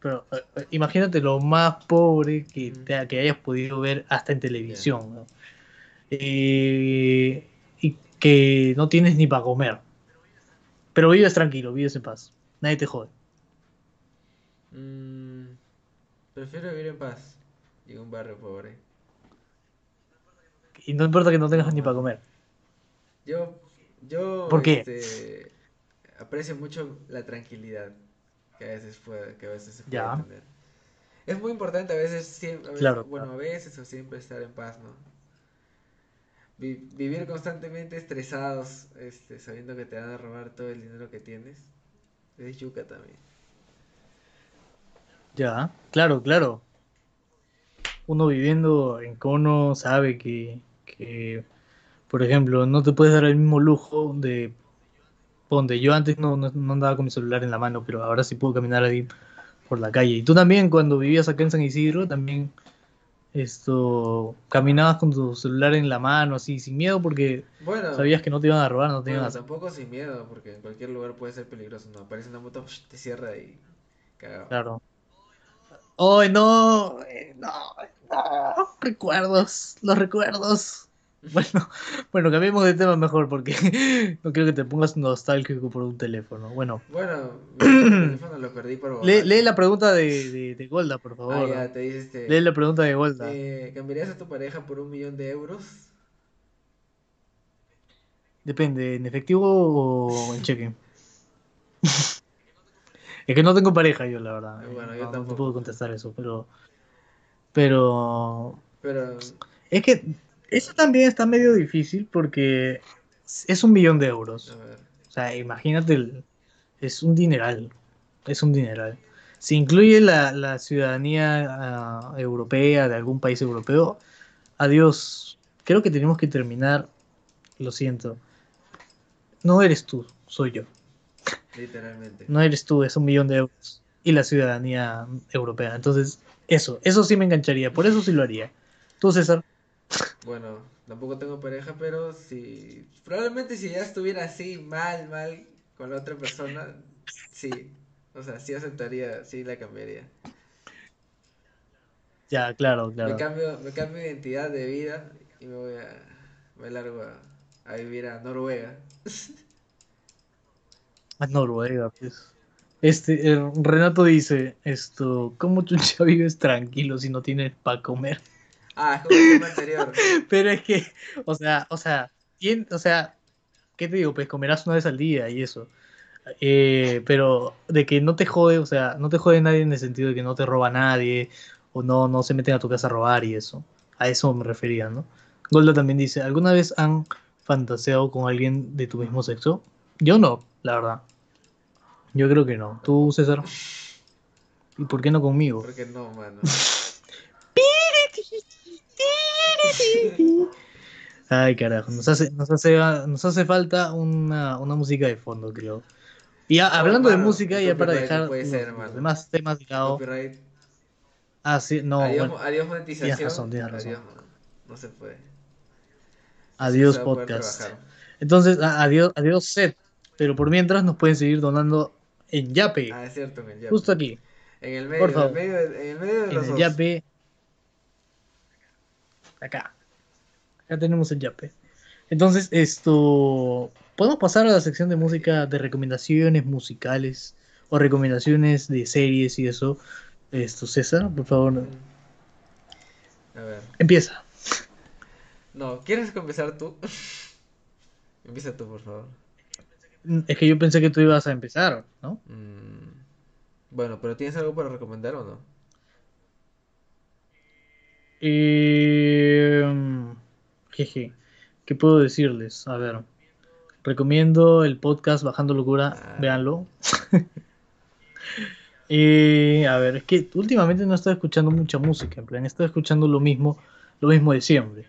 Pero eh, eh, imagínate lo más pobre que, te- que hayas podido ver hasta en televisión. ¿no? Eh, y que no tienes ni para comer. Pero vives tranquilo, vives en paz. Nadie te jode. Mm, prefiero vivir en paz y en un barrio pobre. Y no importa que no tengas ni para comer. Yo, yo, ¿Por qué? este, aprecio mucho la tranquilidad que a veces puede, que a veces se puede Ya. tener. Es muy importante a veces, siempre, a veces- Claro, bueno, claro. a veces o siempre estar en paz, ¿no? Vi- vivir constantemente estresados, este, sabiendo que te van a robar todo el dinero que tienes, es yuca también. Ya, claro, claro. Uno viviendo en Cono sabe que, que, por ejemplo, no te puedes dar el mismo lujo de donde yo antes no, no, no andaba con mi celular en la mano, pero ahora sí puedo caminar ahí por la calle. Y tú también, cuando vivías acá en San Isidro, también esto caminabas con tu celular en la mano, así, sin miedo, porque Bueno, sabías que no te iban a robar, no te bueno, iban a tampoco sin miedo, porque en cualquier lugar puede ser peligroso, ¿no? Aparece una moto, te cierra y cagado. Claro. ¡Ay, no! Eh, No, no. Recuerdos, los recuerdos. Bueno, bueno, cambiemos de tema mejor porque no quiero que te pongas nostálgico por un teléfono. Bueno, Bueno, mi teléfono lo perdí por lee, borracho. lee la pregunta de, de, de Golda, por Ah, favor. ya, te dice este. Lee la pregunta de Golda. eh, ¿cambiarías a tu pareja por un millón de euros? Depende, ¿en efectivo o en cheque? es que no tengo pareja yo, la verdad. Bueno, yo no, no te tampoco. puedo contestar eso, pero... Pero... Pero, Es que eso también está medio difícil porque es un millón de euros. O sea, imagínate, el- es un dineral. Es un dineral. Si incluye la, la ciudadanía ah, europea de algún país europeo, adiós. Creo que tenemos que terminar. Lo siento. No eres tú, soy yo. Literalmente. No eres tú, es un millón de euros. Y la ciudadanía europea. Entonces, eso, eso sí me engancharía. Por eso sí lo haría. Tú, César. Bueno, tampoco tengo pareja, pero si. Probablemente si ya estuviera así, mal, mal, con la otra persona, sí. O sea, sí aceptaría, sí la cambiaría. Ya, claro, Me claro. cambio, me cambio de identidad de vida y me voy a, me largo a, a vivir a Noruega. A Noruega, pues. Este, eh, Renato dice, esto, ¿cómo chucha vives tranquilo si no tienes para comer? Ah, es como el tema anterior. Pero es que, o sea, o sea, tien- o sea, ¿qué te digo? Pues comerás una vez al día y eso. Eh, pero de que no te jode, o sea, no te jode nadie en el sentido de que no te roba nadie o no, no se meten a tu casa a robar y eso. A eso me refería, ¿no? Golda también dice, ¿alguna vez han fantaseado con alguien de tu mismo sexo? Yo no, la verdad. Yo creo que no. ¿Tú, César? ¿Y por qué no conmigo? Porque no, mano. Ay, carajo, nos hace, nos hace, nos hace falta una, una música de fondo, creo. Y ya, hablando de mano, música, el ya para dejar puede ser, los demás temas de lado. Copyright. Ah, sí, no, adiós, bueno, adiós monetización. tienes razón, tienes razón. Adiós. No se puede. adiós Se a poder podcast. Entonces, a- adiós, adiós set. Pero por mientras nos pueden seguir donando en Yape, Ah, es cierto, en el Yape. justo aquí, En el medio, Por en el favor. medio, de- en el medio de en los el dos. Yape. Acá. Acá tenemos el Yape. Entonces, esto. Podemos pasar a la sección de música de recomendaciones musicales o recomendaciones de series y eso. Esto, César, por favor, A ver. empieza. No, ¿quieres comenzar tú? Empieza tú, por favor. Es que yo pensé que tú ibas a empezar, ¿no? Mm, Bueno, pero ¿tienes algo para recomendar o no? Eh, jeje, ¿qué puedo decirles? A ver, recomiendo el podcast Bajando Locura, Ah. véanlo. Eh, a ver, es que últimamente no estoy escuchando mucha música, en plan, estoy escuchando lo mismo, lo mismo de siempre.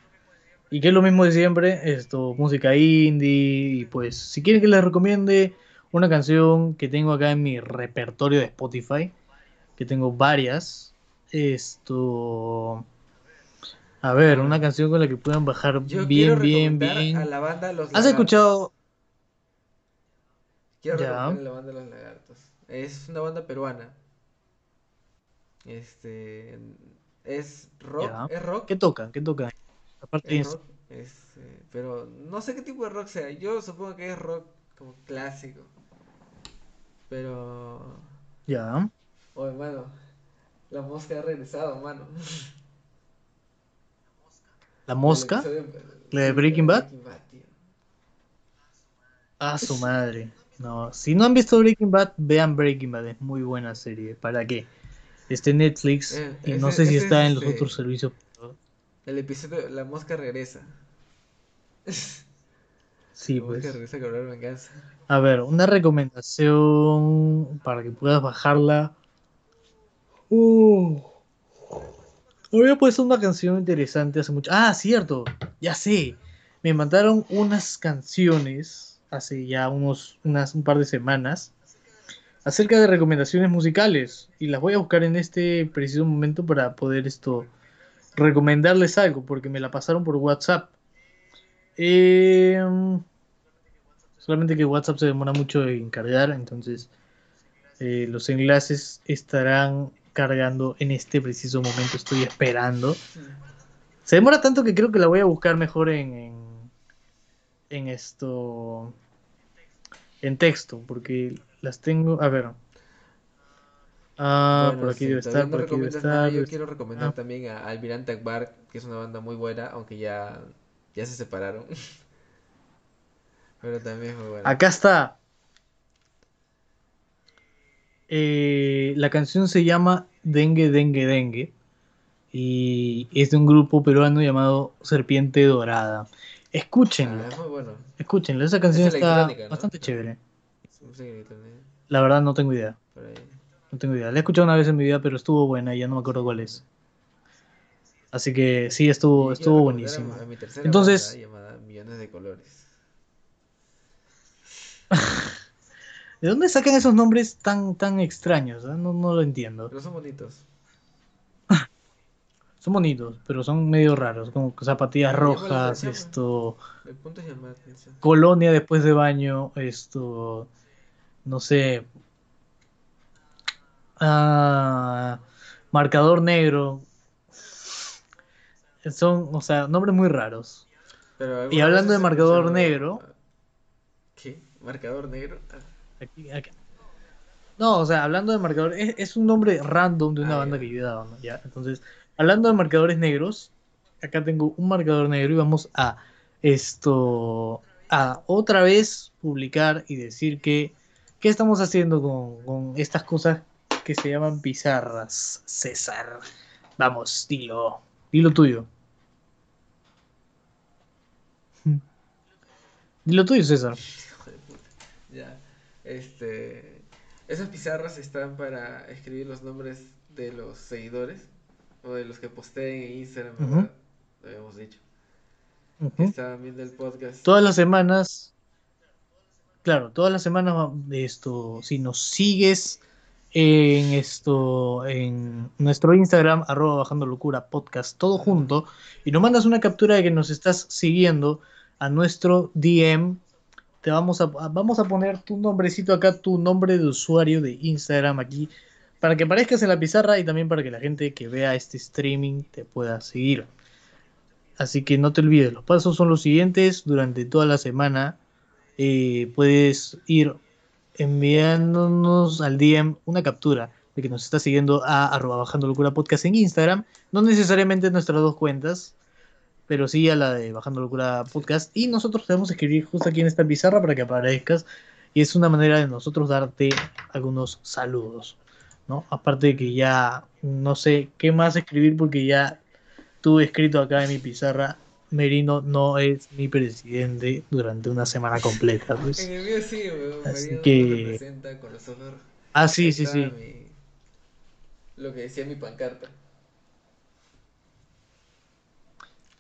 ¿Y qué es lo mismo de siempre? Esto, música indie, y pues, si quieren que les recomiende una canción que tengo acá en mi repertorio de Spotify, que tengo varias, esto... A ver, una canción con la que puedan bajar Yo bien, bien, bien. a la banda Los ¿Has Lagartos. escuchado? Quiero Ya. recomendar a la banda Los Lagartos. Es una banda peruana. Este es rock, Ya. es rock, ¿Qué tocan? ¿Qué tocan? Aparte rock, es, eh, pero no sé qué tipo de rock sea. Yo supongo que es rock como clásico. Pero Ya. Oye, mano, la mosca ha regresado, mano. ¿La mosca? ¿La de Breaking Bad? tío. Ah, su madre. No, si no han visto Breaking Bad, vean Breaking Bad, es muy buena serie. ¿Para qué? Está en Netflix Eh, y no ese- sé si está es en los este- otros servicios. El episodio La mosca regresa. Sí, La mosca pues. regresa a cobrar venganza. A ver, una recomendación para que puedas bajarla. Uh, había puesto una canción interesante hace mucho. Ah, cierto, ya sé. Me mandaron unas canciones hace ya unos, unas, un par de semanas acerca de recomendaciones musicales y las voy a buscar en este preciso momento para poder esto recomendarles algo porque me la pasaron por WhatsApp. Em, Solamente que WhatsApp se demora mucho en cargar, entonces eh, los enlaces estarán cargando en este preciso momento. Estoy esperando. Se demora tanto que creo que la voy a buscar mejor en, en, en esto. En texto, porque las tengo. A ver. Ah, Bueno, por aquí debe estar, no por aquí debe nada, estar. yo quiero recomendar Ah, también a Almirante Akbar, que es una banda muy buena, aunque ya, ya se separaron. Pero también es muy buena. Acá está. Eh, la canción se llama Dengue, Dengue, Dengue. Y es de un grupo peruano llamado Serpiente Dorada. Escúchenla, Ah, es muy bueno. escúchenla. Esa canción Es está bastante chévere. La verdad no tengo idea. No tengo idea. La he escuchado una vez en mi vida, pero estuvo buena y ya no me acuerdo cuál es. Así que sí, estuvo, Y estuvo buenísimo. Entonces- llamada Millones de Colores. ¿De dónde sacan esos nombres tan, tan extraños? ah? No, no lo entiendo. Pero son bonitos. Son bonitos, pero son medio raros, como zapatillas rojas, esto, El punto es llamar la atención. colonia después de baño, esto, no sé, Ah, marcador negro. Son, o sea, nombres muy raros. Pero Y ¿alguna hablando de marcador negro. ¿Qué? ¿Marcador negro? Ah, Aquí-. No, o sea, hablando de marcador, es, es un nombre random de una Ah, banda que yo he dado, ¿no? Ya, entonces, hablando de marcadores negros, acá tengo un marcador negro y vamos a esto, a otra vez publicar y decir que, ¿qué estamos haciendo con, con estas cosas que se llaman pizarras, César? Vamos, dilo, dilo tuyo. Dilo tuyo, César. hijo de puta. Ya. Este. Esas pizarras están para escribir los nombres de los seguidores o de los que posteen en Instagram. Lo habíamos dicho. Que estaban viendo el podcast. todas las semanas, claro, todas las semanas esto, si nos sigues en esto, en nuestro Instagram, arroba bajando locura podcast, todo junto, y nos mandas una captura de que nos estás siguiendo a nuestro DM, te vamos a, vamos a poner tu nombrecito acá, tu nombre de usuario de Instagram aquí, para que aparezcas en la pizarra y también para que la gente que vea este streaming te pueda seguir. Así que no te olvides, los pasos son los siguientes. Durante toda la semana eh, puedes ir enviándonos al DM una captura de que nos está siguiendo a arroba bajando locura podcast en Instagram. No necesariamente nuestras dos cuentas, pero sí a la de bajando locura podcast. Y nosotros te vamos a escribir justo aquí en esta pizarra para que aparezcas. Y es una manera de nosotros darte algunos saludos. ¿no? Aparte de que ya no sé qué más escribir porque ya tuve escrito acá en mi pizarra, Merino no es mi presidente durante una semana completa. pues. En el mío sí, weón. Así Marino que- representa con los ojos. Ah, sí, sí, sí. mi- Lo que decía mi pancarta.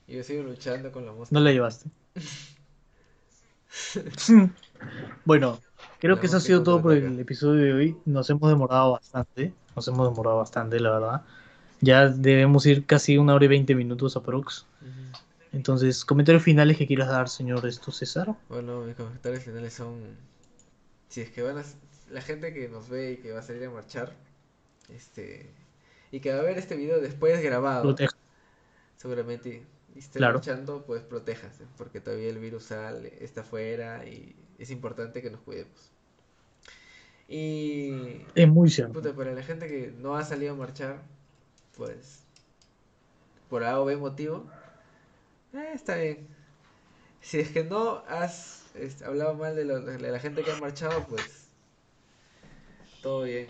Y yo sigo luchando con la mosca. No la llevaste. bueno, creo La que eso ha sido todo por el episodio de hoy. Nos hemos demorado bastante. Nos hemos demorado bastante, la verdad. Ya debemos ir casi una hora y veinte minutos aprox. Ujú. Entonces, comentarios finales que quieras dar, señor esto César. Bueno, mis comentarios finales son. Si es que van a. La gente que nos ve y que va a salir a marchar. Este. Y que va a ver este video después grabado. Seguramente y esté Claro. marchando, pues protéjase, porque todavía el virus sale, está afuera y es importante que nos cuidemos. Y Es muy cierto. puta, para la gente que no ha salido a marchar, pues por A o B motivo, eh, está bien. Si es que no has este, hablado mal de, lo- de la gente que ha marchado, pues todo bien.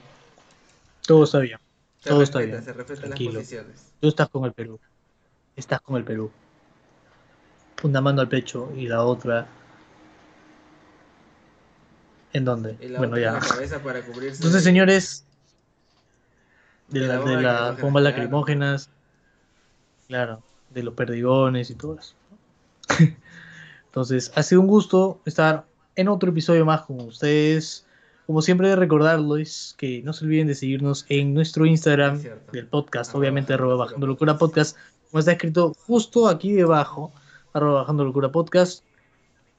Todo está bien. Se Todo está bien. se respetan las posiciones. Tú estás con el Perú. Estás con el Perú. Una mano al pecho y la otra. ¿En dónde? Y la Bueno, otra en ya. la cabeza para cubrirse. Entonces, de- señores, de, De la de las bombas lacrimógenas, claro, de los perdigones y todo eso. Entonces, ha sido un gusto estar en otro episodio más con ustedes. Como siempre, recordarles que no se olviden de seguirnos en nuestro Instagram del podcast, Arroba obviamente, arroba bajando locura podcast, como está escrito justo aquí debajo, arroba bajando locura podcast.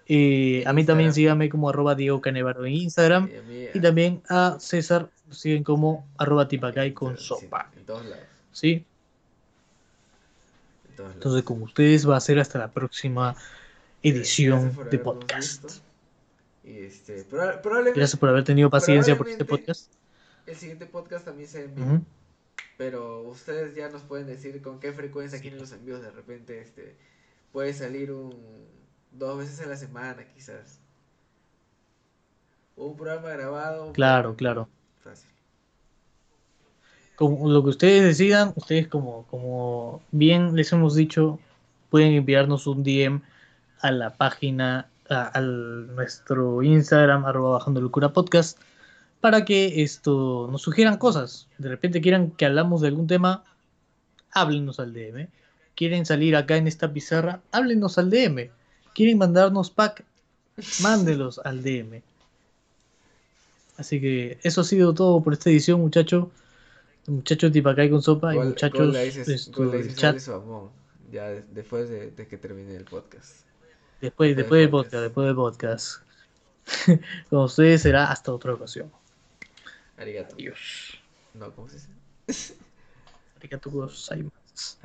Eh, a mí también síganme como arroba Diego Canevaro en Instagram. Y también a César siguen como arroba tipacay con Sí, sopa. en todos lados. ¿Sí? en todos lados. Entonces con ustedes va a ser hasta la próxima edición Gracias por de podcast. Y este, probablemente Gracias por haber tenido paciencia por este podcast. el siguiente podcast también sea en vivo. Ujú. Pero ustedes ya nos pueden decir con qué frecuencia quieren los envíos. De repente, este, puede salir un dos veces a la semana, quizás. Un programa grabado. Claro, claro. Fácil. Como lo que ustedes decidan, ustedes como, como bien les hemos dicho, pueden enviarnos un DM a la página, a, nuestro Instagram, arroba bajando locura podcast, para que esto nos sugieran cosas. De repente quieran que hablamos de algún tema, háblenos al DM. Quieren salir acá en esta pizarra, háblenos al DM. Quieren mandarnos pack, mándelos al DM. Así que eso ha sido todo por esta edición, muchachos. Muchachos Tipacay con sopa y muchachos del chat. Ya de- después de, de que termine el podcast. Después, después después del del podcast, después del podcast. Con ustedes será hasta otra ocasión. Arigato. Adiós. No, ¿cómo se dice? Arigatou gozaimasu. Adiós.